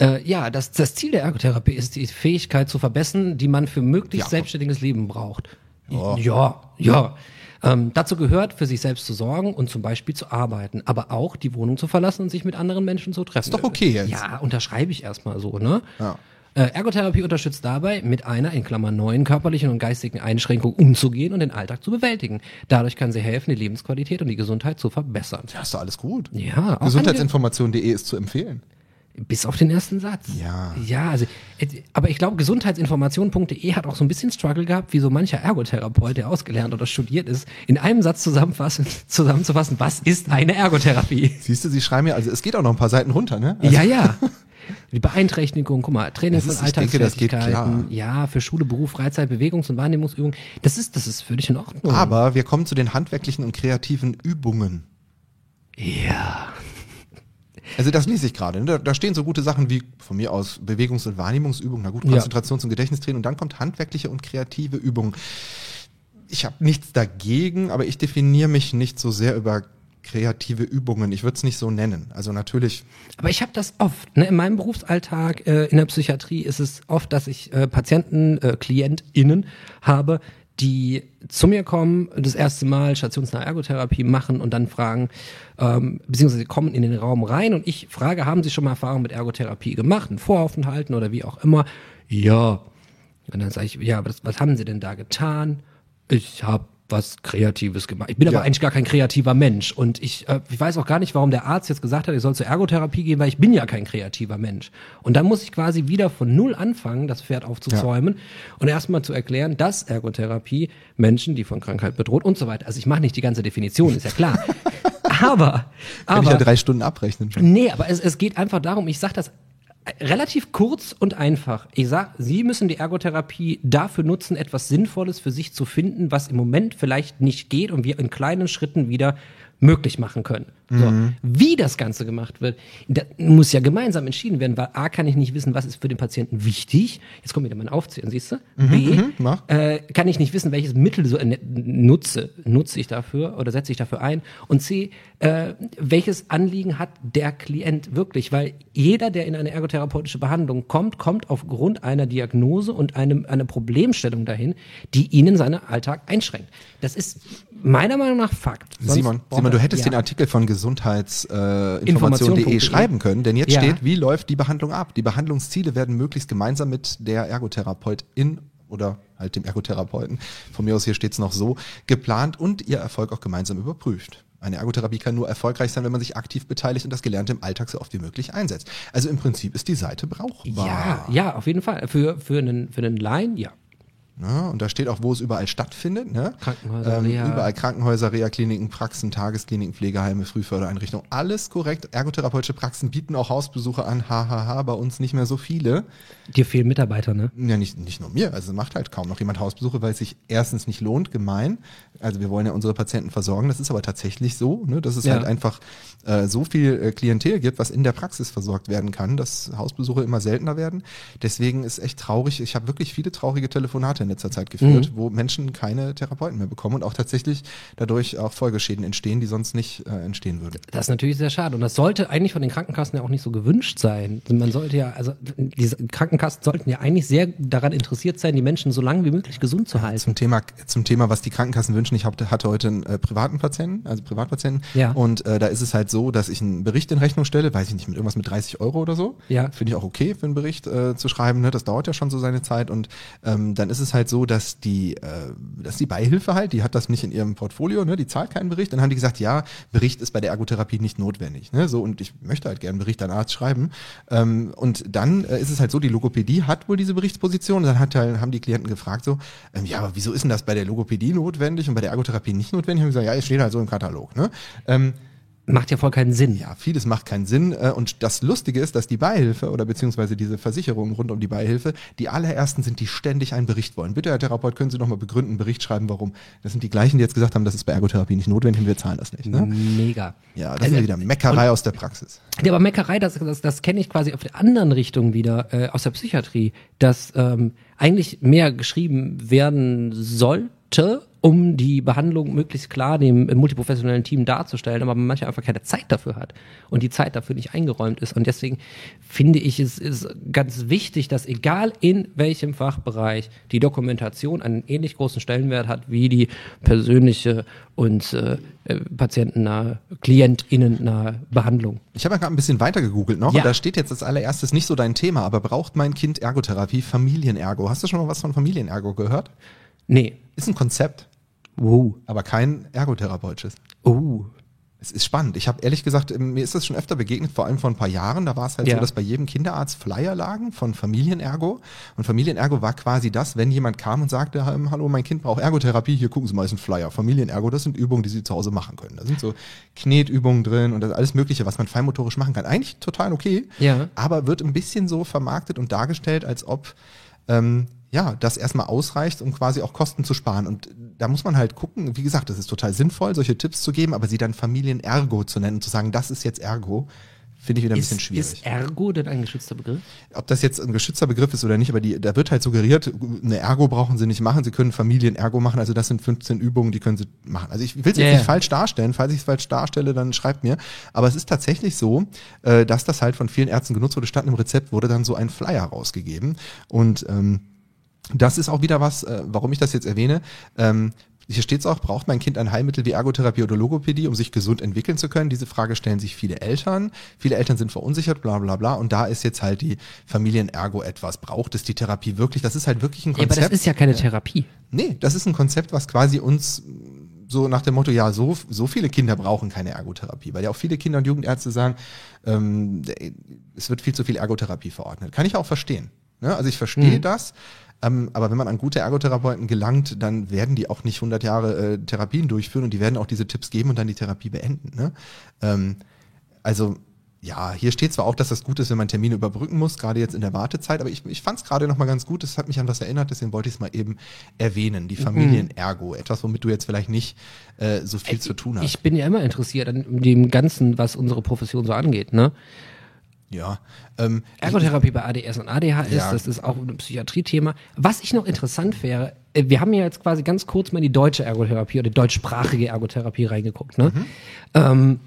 Äh, ja, das, das Ziel der Ergotherapie ist die Fähigkeit zu verbessern, die man für möglichst Ja. selbstständiges Leben braucht. Ja. Ja, ja. Ähm, dazu gehört, für sich selbst zu sorgen und zum Beispiel zu arbeiten, aber auch die Wohnung zu verlassen und sich mit anderen Menschen zu treffen. Ist doch okay jetzt. Ja, unterschreibe ich erstmal so, ne? Ja. Äh, Ergotherapie unterstützt dabei, mit einer in Klammern neuen körperlichen und geistigen Einschränkung umzugehen und den Alltag zu bewältigen. Dadurch kann sie helfen, die Lebensqualität und die Gesundheit zu verbessern. Ja, ist doch alles gut. Ja, Gesundheitsinformation.de ist zu empfehlen. Bis auf den ersten Satz. Ja. Ja, also, aber ich glaube, gesundheitsinformation.de hat auch so ein bisschen Struggle gehabt, wie so mancher Ergotherapeut, der ausgelernt oder studiert ist, in einem Satz zusammenfassen, zusammenzufassen, was ist eine Ergotherapie? Siehst du, sie schreiben ja, also es geht auch noch ein paar Seiten runter, ne? Also, Ja, ja. Die Beeinträchtigung, guck mal, Training Alltagsfertigkeiten, klar. ja, für Schule, Beruf, Freizeit, Bewegungs- und Wahrnehmungsübungen, das ist, das ist völlig in Ordnung. Aber wir kommen zu den handwerklichen und kreativen Übungen. Also das lese ich gerade. Ne? Da, da stehen so gute Sachen wie von mir aus Bewegungs- und Wahrnehmungsübungen, na gut. Konzentrations- und Gedächtnistraining und dann kommt handwerkliche und kreative Übungen. Ich habe nichts dagegen, aber ich definiere mich nicht so sehr über kreative Übungen. Ich würde es nicht so nennen. Also natürlich, Aber ich habe das oft. Ne? In meinem Berufsalltag äh, in der Psychiatrie ist es oft, dass ich äh, Patienten, äh, KlientInnen habe, die zu mir kommen, das erste Mal stationsnahe Ergotherapie machen und dann fragen, ähm, beziehungsweise kommen in den Raum rein und ich frage, haben Sie schon mal Erfahrung mit Ergotherapie gemacht, einen Voraufenthalten oder wie auch immer? Ja. Und dann sage ich, ja, das, was haben Sie denn da getan? Ich habe was Kreatives gemacht. Ich bin Ja. aber eigentlich gar kein kreativer Mensch und ich, äh, ich weiß auch gar nicht, warum der Arzt jetzt gesagt hat, ich soll zur Ergotherapie gehen, weil ich bin ja kein kreativer Mensch. Und dann muss ich quasi wieder von null anfangen, das Pferd aufzuzäumen und erstmal zu erklären, dass Ergotherapie Menschen, die von Krankheit bedroht und so weiter. Also ich mache nicht die ganze Definition, ist ja klar. aber, kann ich ja aber drei Stunden abrechnen. Nee, aber es, es geht einfach darum, ich sage das relativ kurz und einfach. Ich sag, Sie müssen die Ergotherapie dafür nutzen, etwas Sinnvolles für sich zu finden, was im Moment vielleicht nicht geht und wir in kleinen Schritten wieder möglich machen können. So. Wie das Ganze gemacht wird, muss ja gemeinsam entschieden werden, weil A kann ich nicht wissen, was ist für den Patienten wichtig. Jetzt kommt wieder mein Aufzählen, siehst du? B mach. äh, kann ich nicht wissen, welches Mittel so äh, nutze, nutze ich dafür oder setze ich dafür ein. Und C, äh, welches Anliegen hat der Klient wirklich? Weil jeder, der in eine ergotherapeutische Behandlung kommt, kommt aufgrund einer Diagnose und einem, einer Problemstellung dahin, die ihn in seinen Alltag einschränkt. Das ist meiner Meinung nach Fakt. Sonst Simon, Simon, du hättest ja. den Artikel von gesundheitsinformation.de Information.de. schreiben können, denn jetzt Ja. steht, wie läuft die Behandlung ab? Die Behandlungsziele werden möglichst gemeinsam mit der Ergotherapeutin oder halt dem Ergotherapeuten, von mir aus hier steht's noch so, geplant und ihr Erfolg auch gemeinsam überprüft. Eine Ergotherapie kann nur erfolgreich sein, wenn man sich aktiv beteiligt und das Gelernte im Alltag so oft wie möglich einsetzt. Also im Prinzip ist die Seite brauchbar. Ja, ja, auf jeden Fall. Für, für einen, für einen Laien, ja. Ne? Und da steht auch, wo es überall stattfindet. Ne? Krankenhäuser, ähm, Reha. Überall Krankenhäuser, Reha-Kliniken, Praxen, Tageskliniken, Pflegeheime, Frühfördereinrichtungen. Alles korrekt. Ergotherapeutische Praxen bieten auch Hausbesuche an. Hahaha, bei uns nicht mehr so viele. Dir fehlen Mitarbeiter, ne? Ja, nicht, nicht nur mir. Also macht halt kaum noch jemand Hausbesuche, weil es sich erstens nicht lohnt, gemein. Also wir wollen ja unsere Patienten versorgen. Das ist aber tatsächlich so, ne? dass es Ja. halt einfach äh, so viel äh, Klientel gibt, was in der Praxis versorgt werden kann, dass Hausbesuche immer seltener werden. Deswegen ist echt traurig. Ich habe wirklich viele traurige Telefonate in letzter Zeit geführt, wo Menschen keine Therapeuten mehr bekommen und auch tatsächlich dadurch auch Folgeschäden entstehen, die sonst nicht äh, entstehen würden. Das ist natürlich sehr schade. Und das sollte eigentlich von den Krankenkassen ja auch nicht so gewünscht sein. Man sollte ja, also diese Krankenkassen sollten ja eigentlich sehr daran interessiert sein, die Menschen so lange wie möglich gesund zu halten. Zum Thema, zum Thema, was die Krankenkassen wünschen. Ich hab, hatte heute einen äh, privaten Patienten, also Privatpatienten. Ja. Und äh, da ist es halt so, dass ich einen Bericht in Rechnung stelle, weiß ich nicht, mit irgendwas mit 30 Euro oder so. Ja. Finde ich auch okay für einen Bericht äh, zu schreiben. Ne? Das dauert ja schon so seine Zeit. Und ähm, dann ist es halt so, dass die, äh, dass die Beihilfe halt, die hat das nicht in ihrem Portfolio, ne? die zahlt keinen Bericht. Dann haben die gesagt, ja, Bericht ist bei der Ergotherapie nicht notwendig. Ne? So, und ich möchte halt gerne einen Bericht an Arzt schreiben. Ähm, und dann äh, ist es halt so, die Logopädie hat wohl diese Berichtsposition. Und dann hat, halt- haben die Klienten gefragt so, ähm, ja, aber wieso ist denn das bei der Logopädie notwendig und bei der Ergotherapie nicht notwendig? Haben gesagt, ja, es steht halt so im Katalog. Ne? Ähm, macht ja voll keinen Sinn. Ja, vieles macht keinen Sinn. äh, Und das Lustige ist, dass die Beihilfe oder beziehungsweise diese Versicherungen rund um die Beihilfe, die allerersten sind, die ständig einen Bericht wollen. Bitte, Herr Therapeut, können Sie nochmal begründen, einen Bericht schreiben, warum? Das sind die gleichen, die jetzt gesagt haben, das ist bei Ergotherapie nicht notwendig und wir zahlen das nicht. Ne? Mega. Ja, das ist wieder Meckerei aus der Praxis. Ja, aber Meckerei, das, das, das kenne ich quasi auf der anderen Richtung wieder, äh, aus der Psychiatrie, dass ähm, eigentlich mehr geschrieben werden sollte, um die Behandlung möglichst klar dem multiprofessionellen Team darzustellen, aber man manchmal einfach keine Zeit dafür hat und die Zeit dafür nicht eingeräumt ist. Und deswegen finde ich, es ist ganz wichtig, dass egal in welchem Fachbereich die Dokumentation einen ähnlich großen Stellenwert hat wie die persönliche und äh, patientennahe, klientinnennahe Behandlung. Ich habe ja gerade ein bisschen weiter gegoogelt noch Ja. und da steht jetzt als allererstes nicht so dein Thema, aber braucht mein Kind Ergotherapie, Familienergo? Hast du schon mal was von Familienergo gehört? Nee. Ist ein Konzept, Wow. aber kein ergotherapeutisches. Oh. Es ist spannend. Ich habe ehrlich gesagt, ähm, mir ist das schon öfter begegnet, vor allem vor ein paar Jahren. Da war es halt Ja. so, dass bei jedem Kinderarzt Flyer lagen von Familienergo. Und Familienergo war quasi das, wenn jemand kam und sagte, ähm, hallo, mein Kind braucht Ergotherapie, hier gucken Sie mal, ist ein Flyer. Familienergo, das sind Übungen, die Sie zu Hause machen können. Da sind so Knetübungen drin und das alles Mögliche, was man feinmotorisch machen kann. Eigentlich total okay, Ja. aber wird ein bisschen so vermarktet und dargestellt, als ob ähm, ja, das erstmal ausreicht, um quasi auch Kosten zu sparen. Und da muss man halt gucken, wie gesagt, das ist total sinnvoll, solche Tipps zu geben, aber sie dann Familienergo zu nennen und zu sagen, das ist jetzt Ergo, finde ich wieder ein bisschen Ist, schwierig. ist Ergo denn ein geschützter Begriff? Ob das jetzt ein geschützter Begriff ist oder nicht, aber die, da wird halt suggeriert, eine Ergo brauchen sie nicht machen, sie können Familienergo machen, also das sind 15 Übungen, die können sie machen. Also ich will es jetzt Ja, nicht falsch darstellen, falls ich es falsch darstelle, dann schreibt mir. Aber es ist tatsächlich so, äh, dass das halt von vielen Ärzten genutzt wurde, statt im Rezept wurde dann so ein Flyer rausgegeben und ähm, das ist auch wieder was, äh, warum ich das jetzt erwähne. Ähm, hier steht es auch, braucht mein Kind ein Heilmittel wie Ergotherapie oder Logopädie, um sich gesund entwickeln zu können? Diese Frage stellen sich viele Eltern. Viele Eltern sind verunsichert, bla bla bla. Und da ist jetzt halt die Familienergo etwas. Braucht es die Therapie wirklich? Das ist halt wirklich ein Ja, aber Konzept. das ist ja keine Therapie. nee, das ist ein Konzept, was quasi uns so nach dem Motto, ja, so, so viele Kinder brauchen keine Ergotherapie, weil ja auch viele Kinder- und Jugendärzte sagen, ähm, es wird viel zu viel Ergotherapie verordnet. Kann ich auch verstehen. Ne? Also ich verstehe Mhm. das, ähm, aber wenn man an gute Ergotherapeuten gelangt, dann werden die auch nicht 100 Jahre äh, Therapien durchführen und die werden auch diese Tipps geben und dann die Therapie beenden. Ne? Ähm, also ja, hier steht zwar auch, dass das gut ist, wenn man Termine überbrücken muss, gerade jetzt in der Wartezeit, aber ich, ich fand es gerade noch mal ganz gut, das hat mich an was erinnert, deswegen wollte ich es mal eben erwähnen, Mhm. die Familienergo, etwas, womit du jetzt vielleicht nicht äh, so viel zu tun hast. Ich bin ja immer interessiert an dem Ganzen, was unsere Profession so angeht. Ne? Ja, ähm, Ergotherapie bei ADS und ADHS, Ja. das ist auch ein Psychiatrie-Thema. Was ich noch interessant wäre, äh, wir haben ja jetzt quasi ganz kurz mal in die deutsche Ergotherapie oder die deutschsprachige Ergotherapie reingeguckt. Ne? Mhm. Ähm,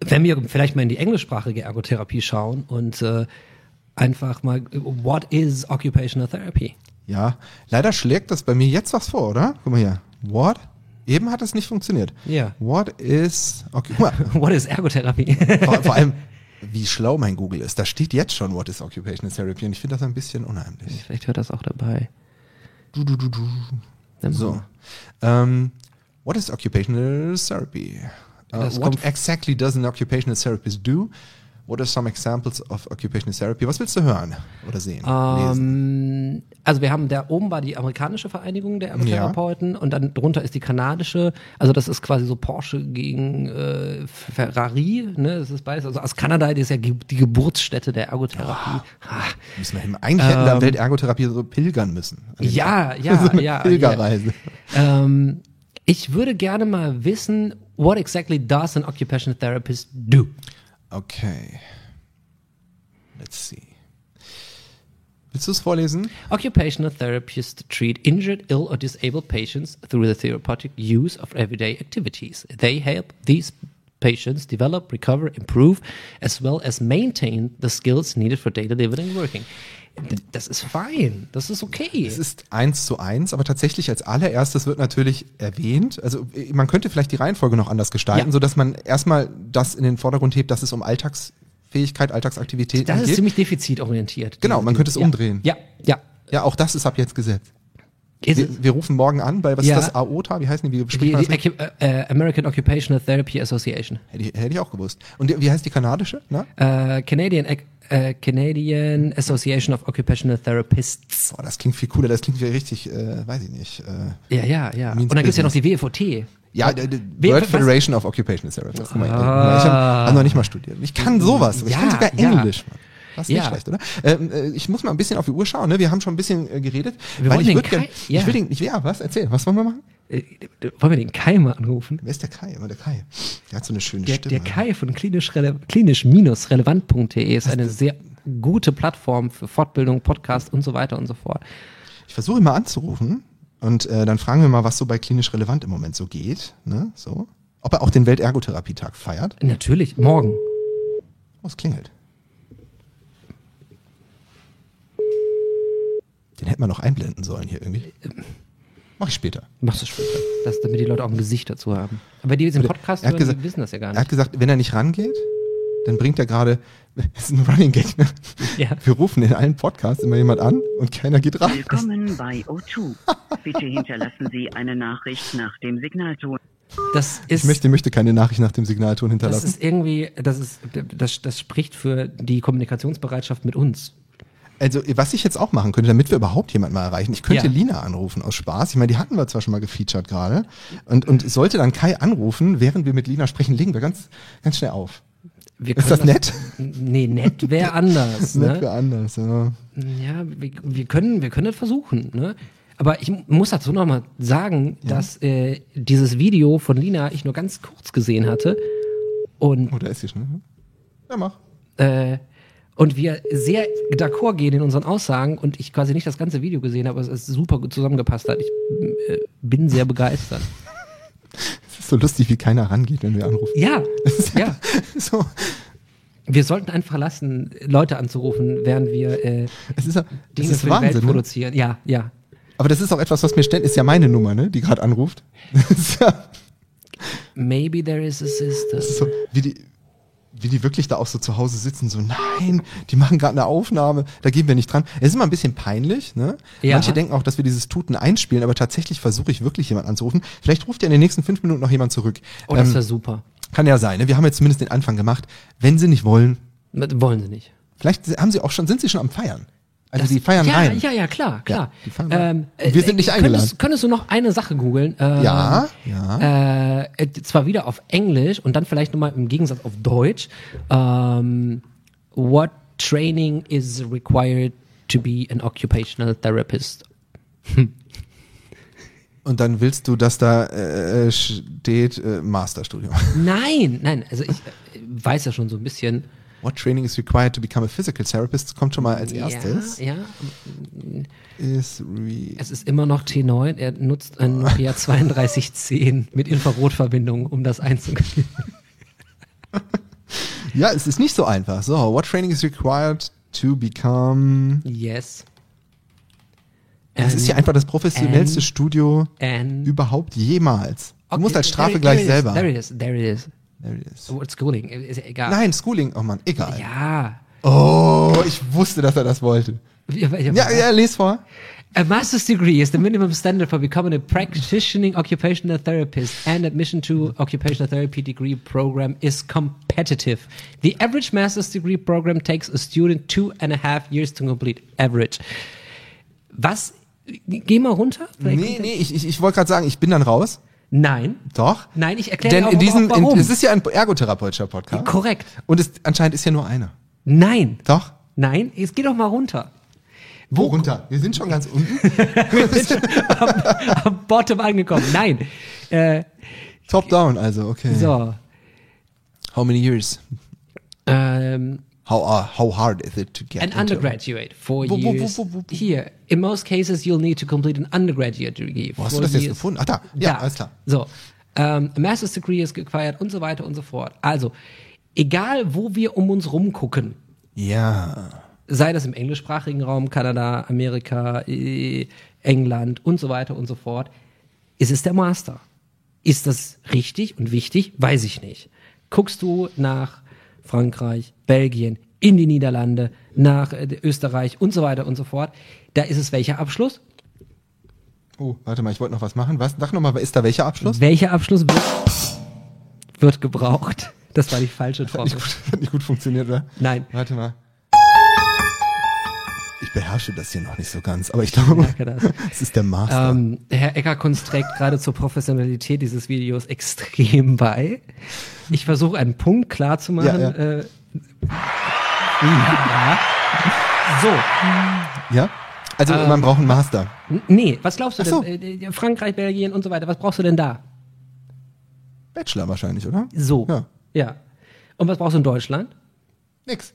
wenn wir vielleicht mal in die englischsprachige Ergotherapie schauen und äh, einfach mal, what is occupational therapy? ja, leider schlägt das bei mir jetzt was vor, oder? Guck mal hier. What? Eben hat es nicht funktioniert. Ja. What is, okay, What is Ergotherapie? vor, vor allem, wie schlau mein Google ist. Da steht jetzt schon, what is occupational therapy und ich finde das ein bisschen unheimlich. vielleicht hört das auch dabei. Du, du, du, du. Dann So. Um, what is occupational therapy? Uh, what exactly does an occupational therapist do? What are some examples of occupational therapy? Was willst du hören oder sehen? Ähm, also wir haben da oben war die amerikanische Vereinigung der Ergotherapeuten und dann drunter ist die kanadische. Also das ist quasi so Porsche gegen äh, Ferrari. Ne, das ist beides. Also aus Kanada das ist ja die Geburtsstätte der Ergotherapie. Ah, Müssen wir hin. Eigentlich hätten wir am Weltergotherapie so pilgern müssen. Ja, Tag. ja, so eine ja. Pilgerreise. ja. Ähm, ich würde gerne mal wissen, what exactly does an occupational therapist do? Okay. Let's see. Willst du es vorlesen? Occupational therapists treat injured, ill, or disabled patients through the therapeutic use of everyday activities. They help these patients develop, recover, improve, as well as maintain the skills needed for daily living and working. Das ist fein. Das ist okay. Es ist eins zu eins, aber tatsächlich als allererstes wird natürlich erwähnt, also man könnte vielleicht die Reihenfolge noch anders gestalten, Ja. so dass man erstmal das in den Vordergrund hebt, dass es um Alltagsfähigkeit, Alltagsaktivitäten das ist geht. ziemlich defizitorientiert. Genau, man könnte es ja. umdrehen. Ja, ja. Ja, auch das ist ab jetzt Gesetz. Es- Wir, wir rufen morgen an bei, was Ja. ist das, AOTA, wie heißen die, wie die, die? Acu- äh, American Occupational Therapy Association. Hätte, ich- hätte ich auch gewusst. Und die- wie heißt die kanadische? Na? Äh, Canadian, äh, Canadian Association of Occupational Therapists. Boah, das klingt viel cooler, das klingt wie richtig, äh, weiß ich nicht. Äh, Ja, ja, ja. Und dann gibt's ja noch die WFOT. Ja, Wer- World was- Federation of Occupational Therapists. Ah. ich habe hab noch nicht mal studiert. Ich kann sowas. Ich Ja, kann sogar ja. Englisch. Mann. Das ist nicht Ja. schlecht, oder? Ähm, äh, ich muss mal ein bisschen auf die Uhr schauen. Ne? Wir haben schon ein bisschen äh, geredet. Wir wollen ich den würd gern, Kai- ja. Ich will den, ich will, ja, was? Erzähl, was wollen wir machen? Äh, wollen wir den Kai mal anrufen? Wer ist der Kai? Der Kai. Der hat so eine schöne Der, Stimme. der Kai von klinisch rele klinisch-relevant.de ist eine sehr gute Plattform für Fortbildung, Podcast und so weiter und so fort. Ich versuche mal anzurufen und äh, dann fragen wir mal, was so bei klinisch relevant im Moment so geht. Ne? So. Ob er auch den Weltergotherapietag feiert. Natürlich, morgen. Oh, es klingelt. Den hätten wir noch einblenden sollen hier irgendwie. Mach ich später. Machst du später. Das, damit die Leute auch ein Gesicht dazu haben. Aber die, die den Podcast Er hat hören, gesagt- die wissen das ja gar Er hat nicht. gesagt, wenn er nicht rangeht, dann bringt er gerade, das ist ein Running Gag, ne? Ja. Wir rufen in allen Podcasts immer jemand an und keiner geht ran. Willkommen bei O2. Bitte hinterlassen Sie eine Nachricht nach dem Signalton. Das Ich ist, möchte, möchte keine Nachricht nach dem Signalton das hinterlassen. ist irgendwie, das ist, das, das spricht für die Kommunikationsbereitschaft mit uns. Also, was ich jetzt auch machen könnte, damit wir überhaupt jemanden mal erreichen, ich könnte Ja. Lina anrufen aus Spaß. Ich meine, die hatten wir zwar schon mal gefeatured gerade. Und, und sollte dann Kai anrufen, während wir mit Lina sprechen, legen wir ganz, ganz schnell auf. Ist das nett? Nee, nett wäre anders. Nett ne? für anders, ja. Ja, wir, wir, können, wir können das versuchen. Ne? Aber ich muss dazu nochmal sagen, dass äh, dieses Video von Lina ich nur ganz kurz gesehen hatte und, Oh, da ist sie schon. Ja, mach. äh, und wir sehr d'accord gehen in unseren Aussagen und ich quasi nicht das ganze Video gesehen habe, aber es super gut zusammengepasst hat. Ich äh, bin sehr begeistert. Es ist so lustig, wie keiner rangeht, wenn wir anrufen. Ja, ja. So, Wir sollten einfach lassen, Leute anzurufen, während wir äh, es ist, Dinge ist für die Welt Wahnsinn. Ne? produzieren. Ja, ja. Aber das ist auch etwas, was mir ständig, ist ja meine Nummer, ne, die gerade anruft. Ja Maybe there is a system. so, wie die, wie die wirklich da auch so zu Hause sitzen, so, nein, die machen gerade eine Aufnahme, da gehen wir nicht dran. Es ist immer ein bisschen peinlich, ne? Ja. Manche denken auch, dass wir dieses Tuten einspielen, aber tatsächlich versuche ich wirklich jemanden anzurufen. Vielleicht ruft ja in den nächsten fünf Minuten noch jemand zurück. Oh, das Ähm, wäre super. kann ja sein, ne? Wir haben jetzt zumindest den Anfang gemacht. Wenn sie nicht wollen, Wollen sie nicht. vielleicht haben sie auch schon, sind sie schon am Feiern. Also Das- die feiern ja, rein. Ja, ja, klar, klar. feiern ähm. Wir sind nicht könntest, eingeladen. Könntest du noch eine Sache googeln? Ähm, Ja, ja. Äh, äh, zwar wieder auf Englisch und dann vielleicht nochmal im Gegensatz auf Deutsch. Ähm, what training is required to be an occupational therapist? Und dann willst du, dass da äh, steht äh, Masterstudium. Nein, nein, also ich äh, weiß ja schon so ein bisschen. What training is required to become a physical therapist? Kommt schon mal als erstes. Ja, ja, Is es ist immer noch T9. Er nutzt ein Nokia 3210 mit Infrarotverbindung, um das einzugeben. ja, es ist nicht so einfach. So, what training is required to become. Yes. Das ist ja einfach das professionellste and- Studio And überhaupt jemals. Du musst als Strafe gleich is, selber. There it is, there it is. There it is. Oh, schooling, ist ja egal. Nein, Schooling, oh Mann, egal. Ja. Oh, ich wusste, dass er das wollte. Ja, ja, Ja, les vor. A master's degree is the minimum standard for becoming a practicing occupational therapist, and admission to occupational therapy degree program is competitive. The average master's degree program takes a student two and a half years to complete. Average. Was? Geh mal runter. Vielleicht Nee, nee, ich, ich, ich wollte gerade sagen, ich bin dann raus. Nein. Doch. Nein, ich erkläre Denn dir auch, in diesem, warum. in, es ist ja ein ergotherapeutischer Podcast. Korrekt. Und es anscheinend ist ja nur einer. Nein. Doch. Nein, jetzt geh doch mal runter. Wo runter? Wir sind schon ganz unten. Am Bottom angekommen. Nein. Äh, Top down, also, okay. so. How many years? Ähm, How, uh, how hard is it to get an into- undergraduate, four Wo- years. wo- wo- Here, in most cases, you'll need to complete an undergraduate degree. Wo hast du das jetzt gefunden? Ach da, ja, alles klar. So, ähm, a master's degree ist required und so weiter und so fort. Also, egal wo wir um uns rumgucken, Ja. sei das im englischsprachigen Raum, Kanada, Amerika, äh, England und so weiter und so fort, ist es der Master. Ist das richtig und wichtig? Weiß ich nicht. Guckst du nach Frankreich, Belgien, in die Niederlande, nach äh, Österreich und so weiter und so fort, da ist es welcher Abschluss? Oh, warte mal, ich wollte noch was machen. Was? Sag nochmal, ist da welcher Abschluss? Welcher Abschluss wird, wird gebraucht? Das war die falsche Hat nicht, Trommel. gut, hat nicht gut funktioniert, oder? Nein. Warte mal. Ich beherrsche das hier noch nicht so ganz, aber ich glaube, es ist der Master. Ähm, Herr Eckerkunst trägt gerade zur Professionalität dieses Videos extrem bei. Ich versuche einen Punkt klar zu machen. Ja, ja. Äh, ja. So, ja? Also ähm, man braucht einen Master. Nee, was glaubst du so. denn? Äh, Frankreich, Belgien und so weiter, was brauchst du denn da? Bachelor wahrscheinlich, oder? So. Ja. ja. Und was brauchst du in Deutschland? Nix.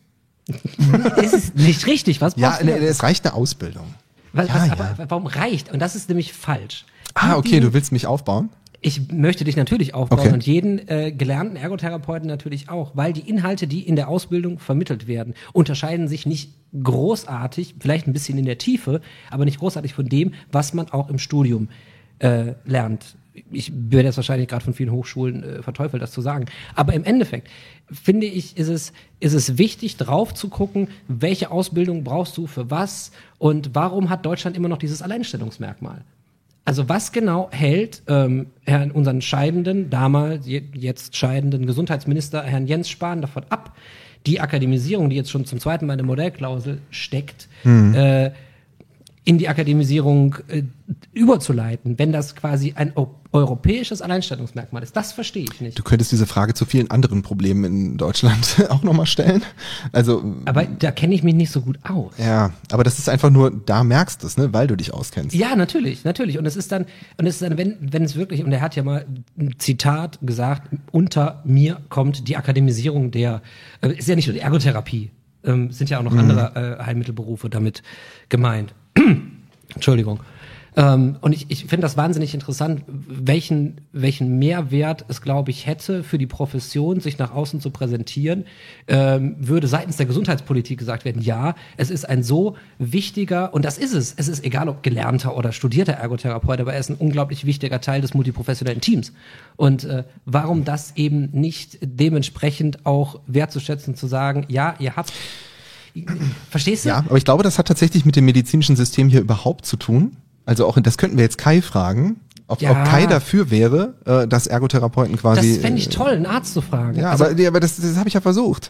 Das ist nicht richtig. Was Ja, ne, denn? es reicht eine Ausbildung. was, ja, was, ja. Aber, warum reicht? Und das ist nämlich falsch. Ah, okay, du willst mich aufbauen? Ich möchte dich natürlich aufbauen Okay. und jeden äh, gelernten Ergotherapeuten natürlich auch, weil die Inhalte, die in der Ausbildung vermittelt werden, unterscheiden sich nicht großartig, vielleicht ein bisschen in der Tiefe, aber nicht großartig von dem, was man auch im Studium äh, lernt. Ich werde jetzt wahrscheinlich gerade von vielen Hochschulen äh, verteufelt, das zu sagen. Aber im Endeffekt finde ich, ist es, ist es wichtig, drauf zu gucken, welche Ausbildung brauchst du für was und warum hat Deutschland immer noch dieses Alleinstellungsmerkmal? Also was genau hält ähm, Herrn unseren scheidenden, damals je, jetzt scheidenden Gesundheitsminister Herrn Jens Spahn davon ab, die Akademisierung, die jetzt schon zum zweiten Mal in der Modellklausel steckt, äh, in die Akademisierung äh, überzuleiten, wenn das quasi ein europäisches Alleinstellungsmerkmal ist. Das verstehe ich nicht. Du könntest diese Frage zu vielen anderen Problemen in Deutschland auch nochmal stellen. Also, Aber da kenne ich mich nicht so gut aus. ja, aber das ist einfach nur, da merkst du es, ne, weil du dich auskennst. Ja, natürlich, natürlich. Und es ist dann, und es ist dann, wenn, wenn es wirklich, und er hat ja mal ein Zitat gesagt, unter mir kommt die Akademisierung der, äh, ist ja nicht nur die Ergotherapie, ähm, sind ja auch noch andere äh, Heilmittelberufe damit gemeint. Entschuldigung. Ähm, und ich, ich finde das wahnsinnig interessant, welchen, welchen Mehrwert es, glaube ich, hätte für die Profession, sich nach außen zu präsentieren, ähm, würde seitens der Gesundheitspolitik gesagt werden, ja, es ist ein so wichtiger, und das ist es, es ist egal ob gelernter oder studierter Ergotherapeut, aber er ist ein unglaublich wichtiger Teil des multiprofessionellen Teams. Und äh, warum das eben nicht dementsprechend auch wertzuschätzen, zu sagen, ja, ihr habt, verstehst du? Ja, aber ich glaube, das hat tatsächlich mit dem medizinischen System hier überhaupt zu tun. Also auch, das könnten wir jetzt Kai fragen, ob, Ja. ob Kai dafür wäre, äh, dass Ergotherapeuten quasi. Das fände ich äh, toll, einen Arzt zu fragen. Ja, also, aber, ja, aber das, das habe ich ja versucht.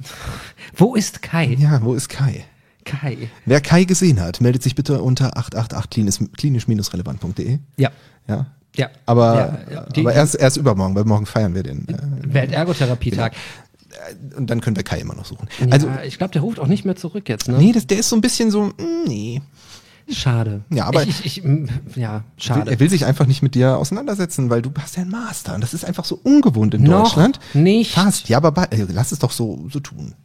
wo ist Kai? Ja, wo ist Kai? Kai. Wer Kai gesehen hat, meldet sich bitte unter 888 klinisch-relevant.de. Ja. Ja. Ja. Aber, Ja, ja, die- aber erst, erst übermorgen, weil morgen feiern wir den. Äh, Weltergotherapietag. Und dann können wir Kai immer noch suchen. Also, Also, ja, ich glaube, der ruft auch nicht mehr zurück jetzt, ne? nee, das, der ist so ein bisschen so, mm, nee. Schade. Ja, aber- ich, ich, ich, mm, ja, schade. Er will sich einfach nicht mit dir auseinandersetzen, weil du hast ja einen Master. Und das ist einfach so ungewohnt in Noch Deutschland. nicht. Fast. Ja, aber äh, lass es doch so, so tun.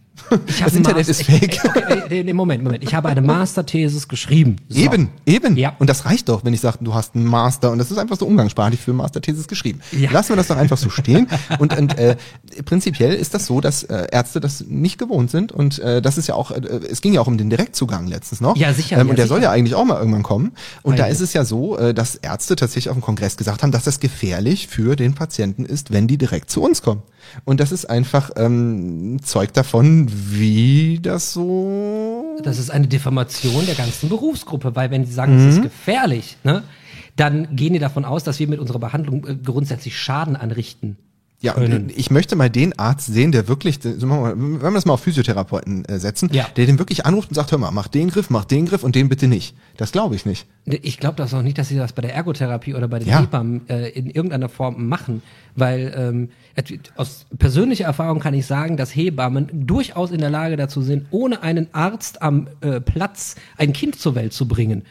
Ich das Internet Master- ist fake. Okay, nee, Moment, Moment. Ich habe eine Masterthesis geschrieben. So. Eben, eben. Ja. Und das reicht doch, wenn ich sage, du hast einen Master und das ist einfach so umgangssprachlich für Masterthesis geschrieben. Ja. Lassen wir das doch einfach so stehen. und und äh, prinzipiell ist das so, dass äh, Ärzte das nicht gewohnt sind und äh, das ist ja auch, äh, es ging ja auch um den Direktzugang letztens noch. Ja, sicher, Ähm, ja, und der sicher. soll ja eigentlich auch mal irgendwann kommen. Und da Eigentlich. ist es ja so, äh, dass Ärzte tatsächlich auf dem Kongress gesagt haben, dass das gefährlich für den Patienten ist, wenn die direkt zu uns kommen. Und das ist einfach ähm, Zeug davon, wie das so Das ist eine Diffamation der ganzen Berufsgruppe, weil wenn sie sagen, es ist Mhm. gefährlich, ne, dann gehen die davon aus, dass wir mit unserer Behandlung äh, grundsätzlich Schaden anrichten. Ja, und ich möchte mal den Arzt sehen, der wirklich, wenn wir das mal auf Physiotherapeuten äh, setzen, Ja. der den wirklich anruft und sagt, hör mal, mach den Griff, mach den Griff und den bitte nicht. Das glaube ich nicht. Ich glaube das auch nicht, dass sie das bei der Ergotherapie oder bei den Ja. Hebammen äh, in irgendeiner Form machen, weil ähm, aus persönlicher Erfahrung kann ich sagen, dass Hebammen durchaus in der Lage dazu sind, ohne einen Arzt am äh, Platz ein Kind zur Welt zu bringen.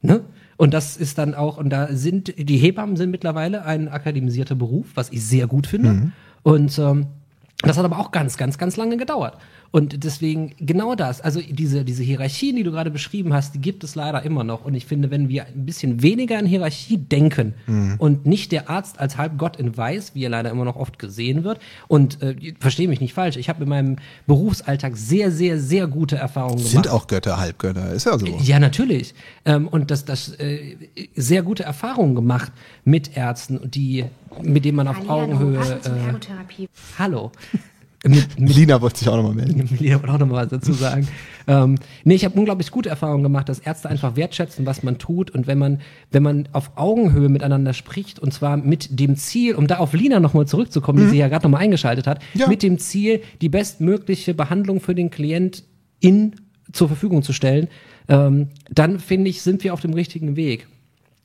Ne? Und das ist dann auch, und da sind, die Hebammen sind mittlerweile ein akademisierter Beruf, was ich sehr gut finde. Und ähm, das hat aber auch ganz, ganz, ganz lange gedauert. Und deswegen genau das, also diese, diese Hierarchien, die du gerade beschrieben hast, die gibt es leider immer noch. Und ich finde, wenn wir ein bisschen weniger in Hierarchie denken und nicht der Arzt als Halbgott in Weiß, wie er leider immer noch oft gesehen wird, und äh, verstehe mich nicht falsch, ich habe in meinem Berufsalltag sehr, sehr, sehr gute Erfahrungen gemacht. Sind auch Götter, Halbgötter, ist ja so. Ja, natürlich. Ähm, und das, das äh, sehr gute Erfahrungen gemacht mit Ärzten, die, mit denen man auf Hallihallo, Augenhöhe. Äh, hallo. mit, mit Lina wollte sich auch nochmal melden. Lina wollte auch noch mal was dazu sagen. ähm, nee, ich habe unglaublich gute Erfahrungen gemacht, dass Ärzte einfach wertschätzen, was man tut und wenn man, wenn man auf Augenhöhe miteinander spricht und zwar mit dem Ziel, um da auf Lina nochmal zurückzukommen, die sie ja gerade nochmal eingeschaltet hat, Ja. mit dem Ziel, die bestmögliche Behandlung für den Klient in zur Verfügung zu stellen, ähm, dann finde ich, sind wir auf dem richtigen Weg.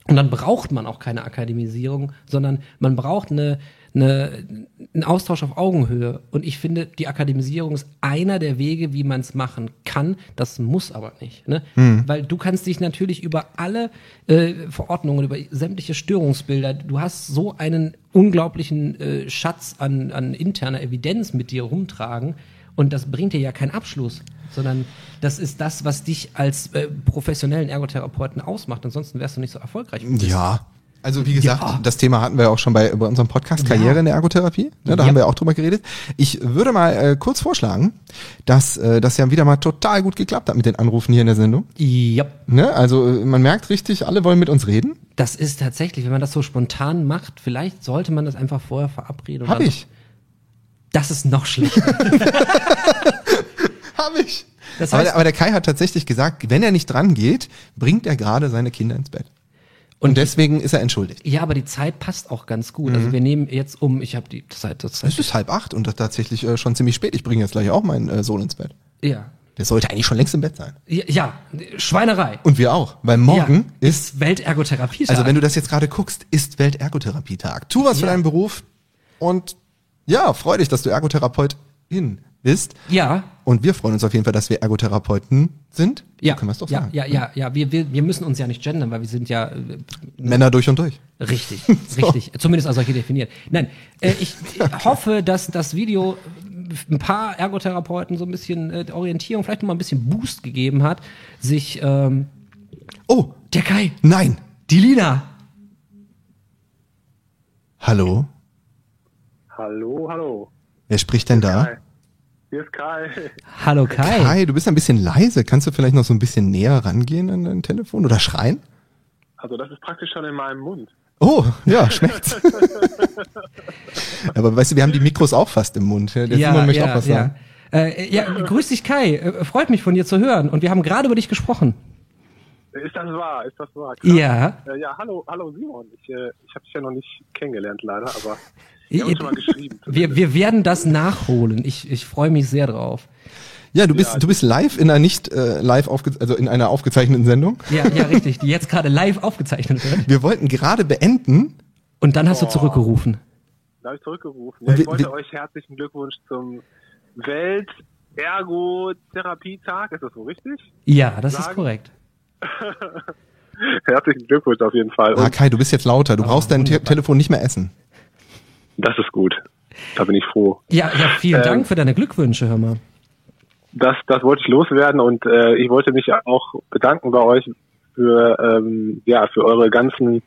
Und dann braucht man auch keine Akademisierung, sondern man braucht eine, eine, einen Austausch auf Augenhöhe. Und ich finde, die Akademisierung ist einer der Wege, wie man es machen kann. Das muss aber nicht. Ne? Weil du kannst dich natürlich über alle äh, Verordnungen, über sämtliche Störungsbilder, du hast so einen unglaublichen äh, Schatz an, an interner Evidenz mit dir rumtragen. Und das bringt dir ja keinen Abschluss, sondern das ist das, was dich als äh, professionellen Ergotherapeuten ausmacht. Ansonsten wärst du nicht so erfolgreich. Ja. Also wie gesagt, Ja. das Thema hatten wir auch schon bei, bei unserem Podcast Karriere Ja. in der Ergotherapie. Ne, da Ja. haben wir auch drüber geredet. Ich würde mal äh, kurz vorschlagen, dass äh, das ja wieder mal total gut geklappt hat mit den Anrufen hier in der Sendung. Ja, Ne? Also äh, man merkt richtig, alle wollen mit uns reden. das ist tatsächlich, wenn man das so spontan macht, vielleicht sollte man das einfach vorher verabreden. Hab ich. Das ist noch schlechter. Hab ich. Das aber, heißt- der, aber der Kai hat tatsächlich gesagt, wenn er nicht dran geht, bringt er gerade seine Kinder ins Bett. Und deswegen ist er entschuldigt. ja, aber die Zeit passt auch ganz gut. Also wir nehmen jetzt um, ich habe die Zeit, das Es ist halb acht und das tatsächlich äh, schon ziemlich spät. Ich bringe jetzt gleich auch meinen äh, Sohn ins Bett. ja. Der sollte eigentlich schon längst im Bett sein. ja. Ja, Schweinerei. Und wir auch. Weil morgen ja, ist ist Weltergotherapie. Also wenn du das jetzt gerade guckst, ist Weltergotherapietag. Tu was für Ja. deinen Beruf und ja, freu dich, dass du Ergotherapeutin bist. ja, Und wir freuen uns auf jeden Fall, dass wir Ergotherapeuten sind. ja, So können wir es doch ja, sagen. ja, ja, ja, wir, wir, wir müssen uns ja nicht gendern, weil wir sind ja äh, Männer durch und durch. Richtig, richtig. Zumindest als solche definiert. Nein, äh, ich hoffe, dass das Video ein paar Ergotherapeuten so ein bisschen äh, Orientierung, vielleicht noch mal ein bisschen Boost gegeben hat, sich ähm, Oh, der Kai, nein. die Lina. Hallo? Hallo, hallo. Wer spricht denn da? Kai. Hier ist Kai. Hallo Kai. Kai, du bist ein bisschen leise. Kannst du vielleicht noch so ein bisschen näher rangehen an dein Telefon oder schreien? Also das ist praktisch schon in meinem Mund. Oh, ja, schmeckt's. Aber weißt du, wir haben die Mikros auch fast im Mund. Der Simon möchte auch was sagen. Ja. Äh, ja, grüß dich Kai. Äh, freut mich von dir zu hören. Und wir haben gerade über dich gesprochen. Ist das wahr? Ist das wahr? Krass. Ja. Äh, ja, hallo, hallo Simon. Ich, äh, ich habe dich ja noch nicht kennengelernt leider, aber wir haben uns schon mal geschrieben. Wir, wir werden das nachholen. Ich, ich freue mich sehr drauf. Ja, du bist, Ja. du bist live in einer nicht äh, live aufge also in einer aufgezeichneten Sendung. Ja, ja, richtig. Die jetzt gerade live aufgezeichnet wird. Wir wollten gerade beenden. Und dann hast du zurückgerufen. Da habe ich zurückgerufen. Und Ja, ich wir- wollte wir- euch herzlichen Glückwunsch zum Welt-Ergotherapietag. Ist das so richtig? Ja, das ist Sagen? korrekt. Herzlichen Glückwunsch auf jeden Fall. Ah, Und Kai, du bist jetzt lauter. Du brauchst dein Te. Telefon nicht mehr essen. Das ist gut. Da bin ich froh. Ja, ja, vielen Ähm, Dank für deine Glückwünsche, hör mal. das, das wollte ich loswerden und äh, ich wollte mich auch bedanken bei euch für, ähm, ja, für eure ganzen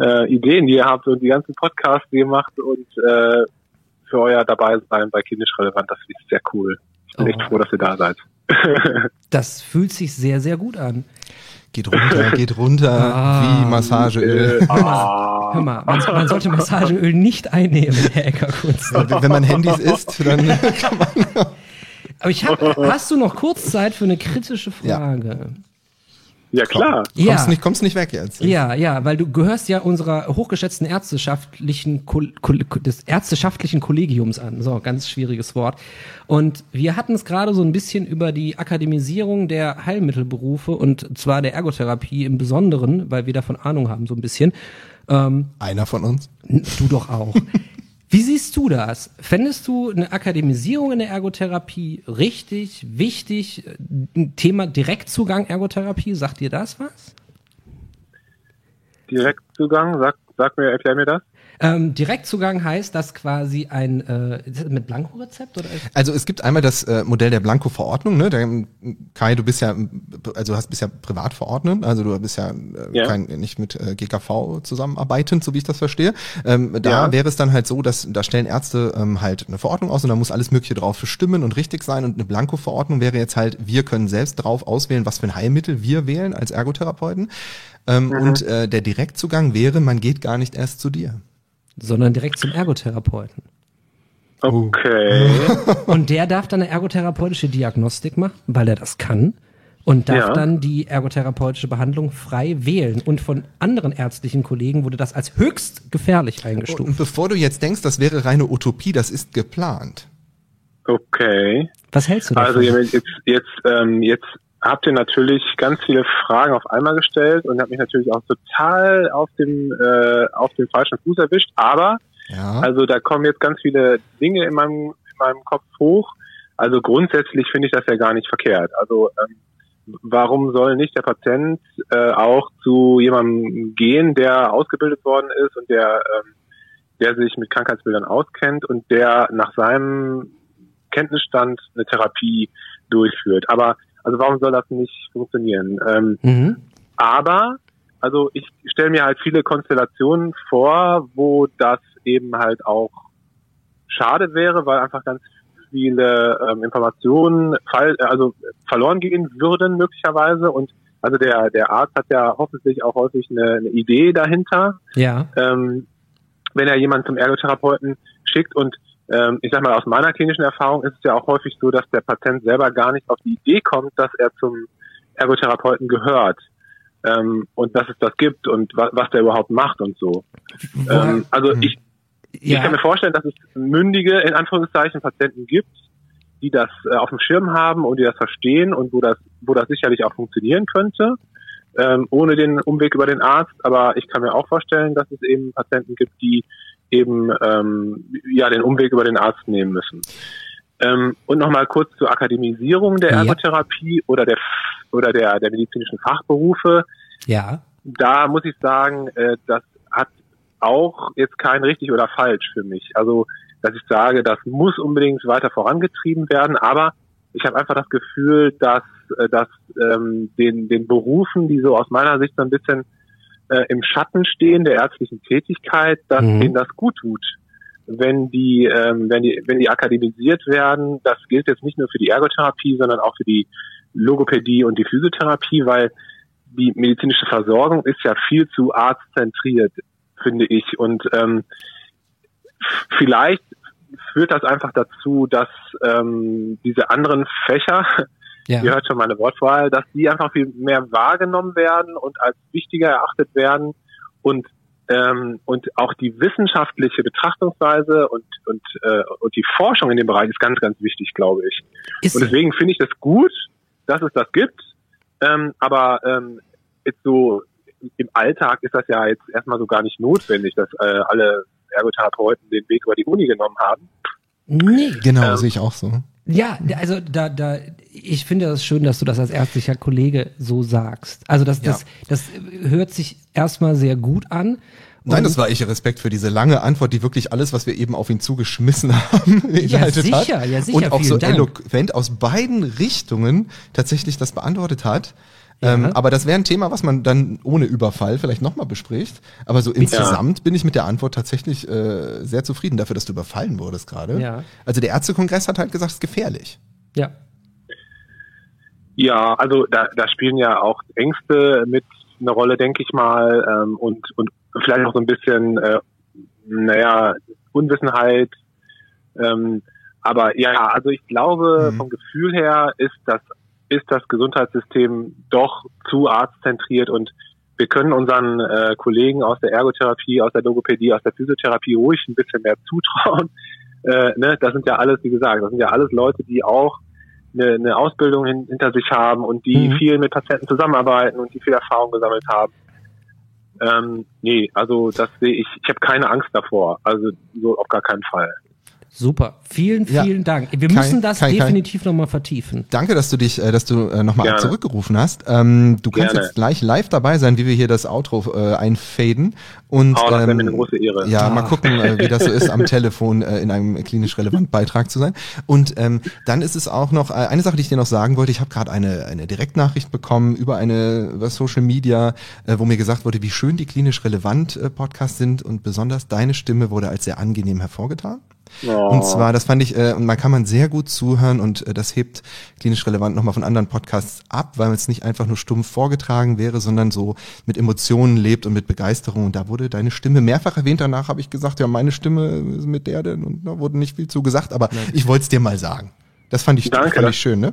äh, Ideen, die ihr habt und die ganzen Podcasts, die ihr macht und äh, für euer Dabeisein bei Kindisch Relevant. Das ist sehr cool. Ich bin Oh. echt froh, dass ihr da seid. Das fühlt sich sehr, sehr gut an. Geht runter, geht runter Ah. wie Massageöl. ah, Hör mal, man, man sollte Massageöl nicht einnehmen, Herr Eckerkunz. Wenn man Handys isst, dann kann man. Aber ich hab, hast du noch kurz Zeit für eine kritische. Frage? ja klar. Ja. Kommst, nicht, kommst nicht weg jetzt. Ja, ja, weil du gehörst ja unserer hochgeschätzten ärzteschaftlichen des ärzteschaftlichen Kollegiums an. So, ganz schwieriges Wort. Und wir hatten es gerade so ein bisschen über die Akademisierung der Heilmittelberufe und zwar der Ergotherapie im Besonderen, weil wir davon Ahnung haben so ein bisschen. Ähm, Einer von uns. Du doch auch. Wie siehst du das? Fändest du eine Akademisierung in der Ergotherapie richtig, wichtig? Ein Thema Direktzugang Ergotherapie, sagt dir das was? Direktzugang, sag, sag mir, erklär mir das. Ähm, Direktzugang heißt, dass quasi ein äh, ist das mit Blankorezept oder Also es gibt einmal das äh, Modell der Blanko-Verordnung. Ne? Der, Kai, du bist ja, also hast bist ja privat verordnet, also du bist ja, äh, Ja. Kein, nicht mit äh, GKV zusammenarbeitend, so wie ich das verstehe. Ähm, da Ja. wäre es dann halt so, dass da stellen Ärzte ähm, halt eine Verordnung aus und da muss alles Mögliche drauf stimmen und richtig sein. Und eine Blanko-Verordnung wäre jetzt halt, wir können selbst drauf auswählen, was für ein Heilmittel wir wählen als Ergotherapeuten. Ähm, Und äh, der Direktzugang wäre, man geht gar nicht erst zu dir. Sondern direkt zum Ergotherapeuten. Okay. Und der darf dann eine ergotherapeutische Diagnostik machen, weil er das kann. Und darf Ja. dann die ergotherapeutische Behandlung frei wählen. Und von anderen ärztlichen Kollegen wurde das als höchst gefährlich eingestuft. Und bevor du jetzt denkst, das wäre reine Utopie, das ist geplant. Okay. Was hältst du davon? Also jetzt, jetzt, jetzt, ähm, jetzt habt ihr natürlich ganz viele Fragen auf einmal gestellt und habt mich natürlich auch total auf dem äh, auf dem falschen Fuß erwischt. Aber Ja. also da kommen jetzt ganz viele Dinge in meinem in meinem Kopf hoch. Also grundsätzlich finde ich das ja gar nicht verkehrt. Also ähm, warum soll nicht der Patient äh, auch zu jemandem gehen, der ausgebildet worden ist und der ähm, der sich mit Krankheitsbildern auskennt und der nach seinem Kenntnisstand eine Therapie durchführt. Aber also warum soll das nicht funktionieren? Ähm, mhm. aber also ich stelle mir halt viele Konstellationen vor, wo das eben halt auch schade wäre, weil einfach ganz viele ähm, Informationen fall, also verloren gehen würden möglicherweise und also der der Arzt hat ja hoffentlich auch häufig eine, eine Idee dahinter, Ja. ähm, wenn er jemanden zum Ergotherapeuten schickt und ähm, ich sag mal, aus meiner klinischen Erfahrung ist es ja auch häufig so, dass der Patient selber gar nicht auf die Idee kommt, dass er zum Ergotherapeuten gehört ähm, und dass es das gibt und wa was der überhaupt macht und so. Ähm, also ich, ich kann ja. mir vorstellen, dass es mündige, in Anführungszeichen, Patienten gibt, die das äh, auf dem Schirm haben und die das verstehen und wo das, wo das sicherlich auch funktionieren könnte, ähm, ohne den Umweg über den Arzt. Aber ich kann mir auch vorstellen, dass es eben Patienten gibt, die eben ähm, ja den Umweg über den Arzt nehmen müssen. Ähm, und nochmal kurz zur Akademisierung der Ja. Ergotherapie oder der oder der, der medizinischen Fachberufe ja. da muss ich sagen, äh, das hat auch jetzt kein richtig oder falsch für mich. Also, dass ich sage, das muss unbedingt weiter vorangetrieben werden, aber ich habe einfach das Gefühl, dass, äh, dass ähm, den, den Berufen, die so aus meiner Sicht so ein bisschen äh, im Schatten stehen der ärztlichen Tätigkeit, dass Mhm. denen das gut tut. Wenn die, ähm, wenn die, wenn die akademisiert werden, das gilt jetzt nicht nur für die Ergotherapie, sondern auch für die Logopädie und die Physiotherapie, weil die medizinische Versorgung ist ja viel zu arztzentriert, finde ich. Und ähm, vielleicht führt das einfach dazu, dass ähm, diese anderen Fächer, Ja. ihr hört schon meine Wortwahl, dass die einfach viel mehr wahrgenommen werden und als wichtiger erachtet werden und ähm, und auch die wissenschaftliche Betrachtungsweise und und äh, und die Forschung in dem Bereich ist ganz ganz wichtig, glaube ich. Ist Und deswegen finde ich das gut, dass es das gibt. Ähm, aber ähm, jetzt so im Alltag ist das ja jetzt erstmal so gar nicht notwendig, dass äh, alle Ergotherapeuten den Weg über die Uni genommen haben. Nee. Genau, Ähm, sehe ich auch so. Ja, also da, da, ich finde das schön, dass du das als ärztlicher Kollege so sagst. Also das, das, Ja. das hört sich erstmal sehr gut an. Nein, Und- das war ich Respekt für diese lange Antwort, die wirklich alles, was wir eben auf ihn zugeschmissen haben, beinhaltet sicher, hat. ja, sicher, Und auch so Dank. eloquent aus beiden Richtungen tatsächlich das beantwortet hat. Ähm, Ja. aber das wäre ein Thema, was man dann ohne Überfall vielleicht nochmal bespricht. Aber so insgesamt bin ich mit der Antwort tatsächlich äh, sehr zufrieden dafür, dass du überfallen wurdest gerade. Ja. Also der Ärztekongress hat halt gesagt, es ist gefährlich. Ja. Ja, also da, da spielen ja auch Ängste mit eine Rolle, denke ich mal, ähm, und, und vielleicht auch so ein bisschen, äh, naja, Unwissenheit. Ähm, aber ja, also ich glaube, Mhm. vom Gefühl her ist das, ist das Gesundheitssystem doch zu arztzentriert und wir können unseren äh, Kollegen aus der Ergotherapie, aus der Logopädie, aus der Physiotherapie ruhig ein bisschen mehr zutrauen. Äh, ne? Das sind ja alles, wie gesagt, das sind ja alles Leute, die auch eine, eine Ausbildung hin, hinter sich haben und die Mhm. viel mit Patienten zusammenarbeiten und die viel Erfahrung gesammelt haben. Ähm, nee, also das sehe ich, ich habe keine Angst davor. Also so auf gar keinen Fall. Super. Vielen, Ja. vielen Dank. Wir Kein- müssen das kein- definitiv nochmal vertiefen. Danke, dass du dich, äh, dass du äh, nochmal zurückgerufen hast. Ähm, du kannst Gerne. jetzt gleich live dabei sein, wie wir hier das Outro äh, einfaden. Und Oh, das wäre mir ähm, eine große Ehre. Ja, Ah. mal gucken, äh, wie das so ist, am Telefon äh, in einem klinisch relevanten Beitrag zu sein. Und ähm, dann ist es auch noch äh, eine Sache, die ich dir noch sagen wollte. Ich habe gerade eine eine Direktnachricht bekommen über eine über Social Media, äh, wo mir gesagt wurde, wie schön die klinisch relevant äh, Podcasts sind und besonders deine Stimme wurde als sehr angenehm hervorgetan. Oh. Und zwar, das fand ich, äh, und man kann man sehr gut zuhören und äh, das hebt klinisch relevant nochmal von anderen Podcasts ab, weil es nicht einfach nur stumpf vorgetragen wäre, sondern so mit Emotionen lebt und mit Begeisterung. Und da wurde deine Stimme mehrfach erwähnt. Danach habe ich gesagt, ja, meine Stimme ist mit der denn und da wurde nicht viel zu gesagt, aber ich wollte es dir mal sagen. Das fand ich, Danke, fand das- ich schön, ne?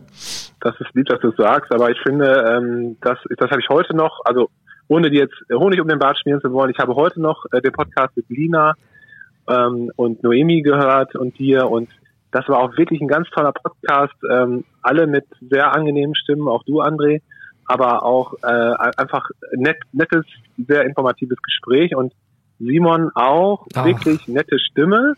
Das ist lieb, dass du es sagst, aber ich finde, ähm, das, das habe ich heute noch, also ohne dir jetzt Honig um den Bart schmieren zu wollen, ich habe heute noch äh, den Podcast mit Lina ähm, und Noemi gehört und dir und Das war auch wirklich ein ganz toller Podcast. Ähm, alle mit sehr angenehmen Stimmen, auch du, André, aber auch äh, einfach nett, nettes, sehr informatives Gespräch und Simon auch, Ach. wirklich nette Stimme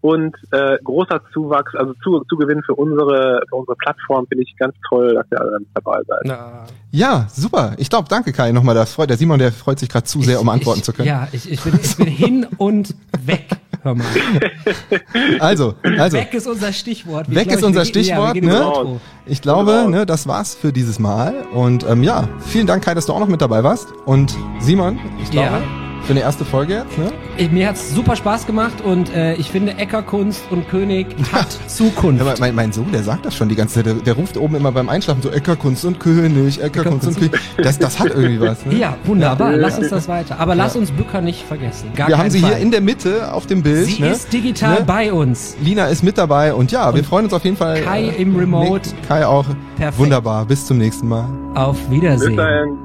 und äh, großer Zuwachs, also zu, Zugewinn für unsere, für unsere Plattform finde ich ganz toll, dass ihr alle dabei seid. Na, Ja, super. Ich glaube, danke Kai nochmal. Das freut der Simon, der freut sich gerade zu sehr, um antworten ich, zu können. Ja, ich, ich, bin, ich bin hin und weg. Hör mal. Also, also. weg ist unser Stichwort. Wir- Weg glaub ist ich, unser wir gehen- Stichwort, ja, wir gehen ins ne? Outro. Ich glaube, Genau. ne, das war's für dieses Mal. Und ähm, ja, vielen Dank, Kai, dass du auch noch mit dabei warst. Und Simon, ich glaube, Ja. Für eine erste Folge jetzt, ne? Ich- Mir hat's super Spaß gemacht und äh, ich finde, Eckerkunst und König hat Zukunft. Ja, mein- mein, Sohn, der sagt das schon die ganze Zeit. Der, der ruft oben immer beim Einschlafen so Eckerkunst und König, Eckerkunst und König. Das, das hat irgendwie was. Ne? Ja, wunderbar. Lass uns das weiter. Aber lass uns Bücker nicht vergessen. Gar Wir haben sie Fall. hier in der Mitte auf dem Bild. Sie ne? ist digital Ne? bei uns. Lina ist mit dabei und ja, wir freuen uns auf jeden Fall. Kai äh, im Remote. Nick, Kai auch. Perfekt. Wunderbar. Bis zum nächsten Mal. Auf Bis Wiedersehen. dahin.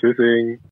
Tschüssing.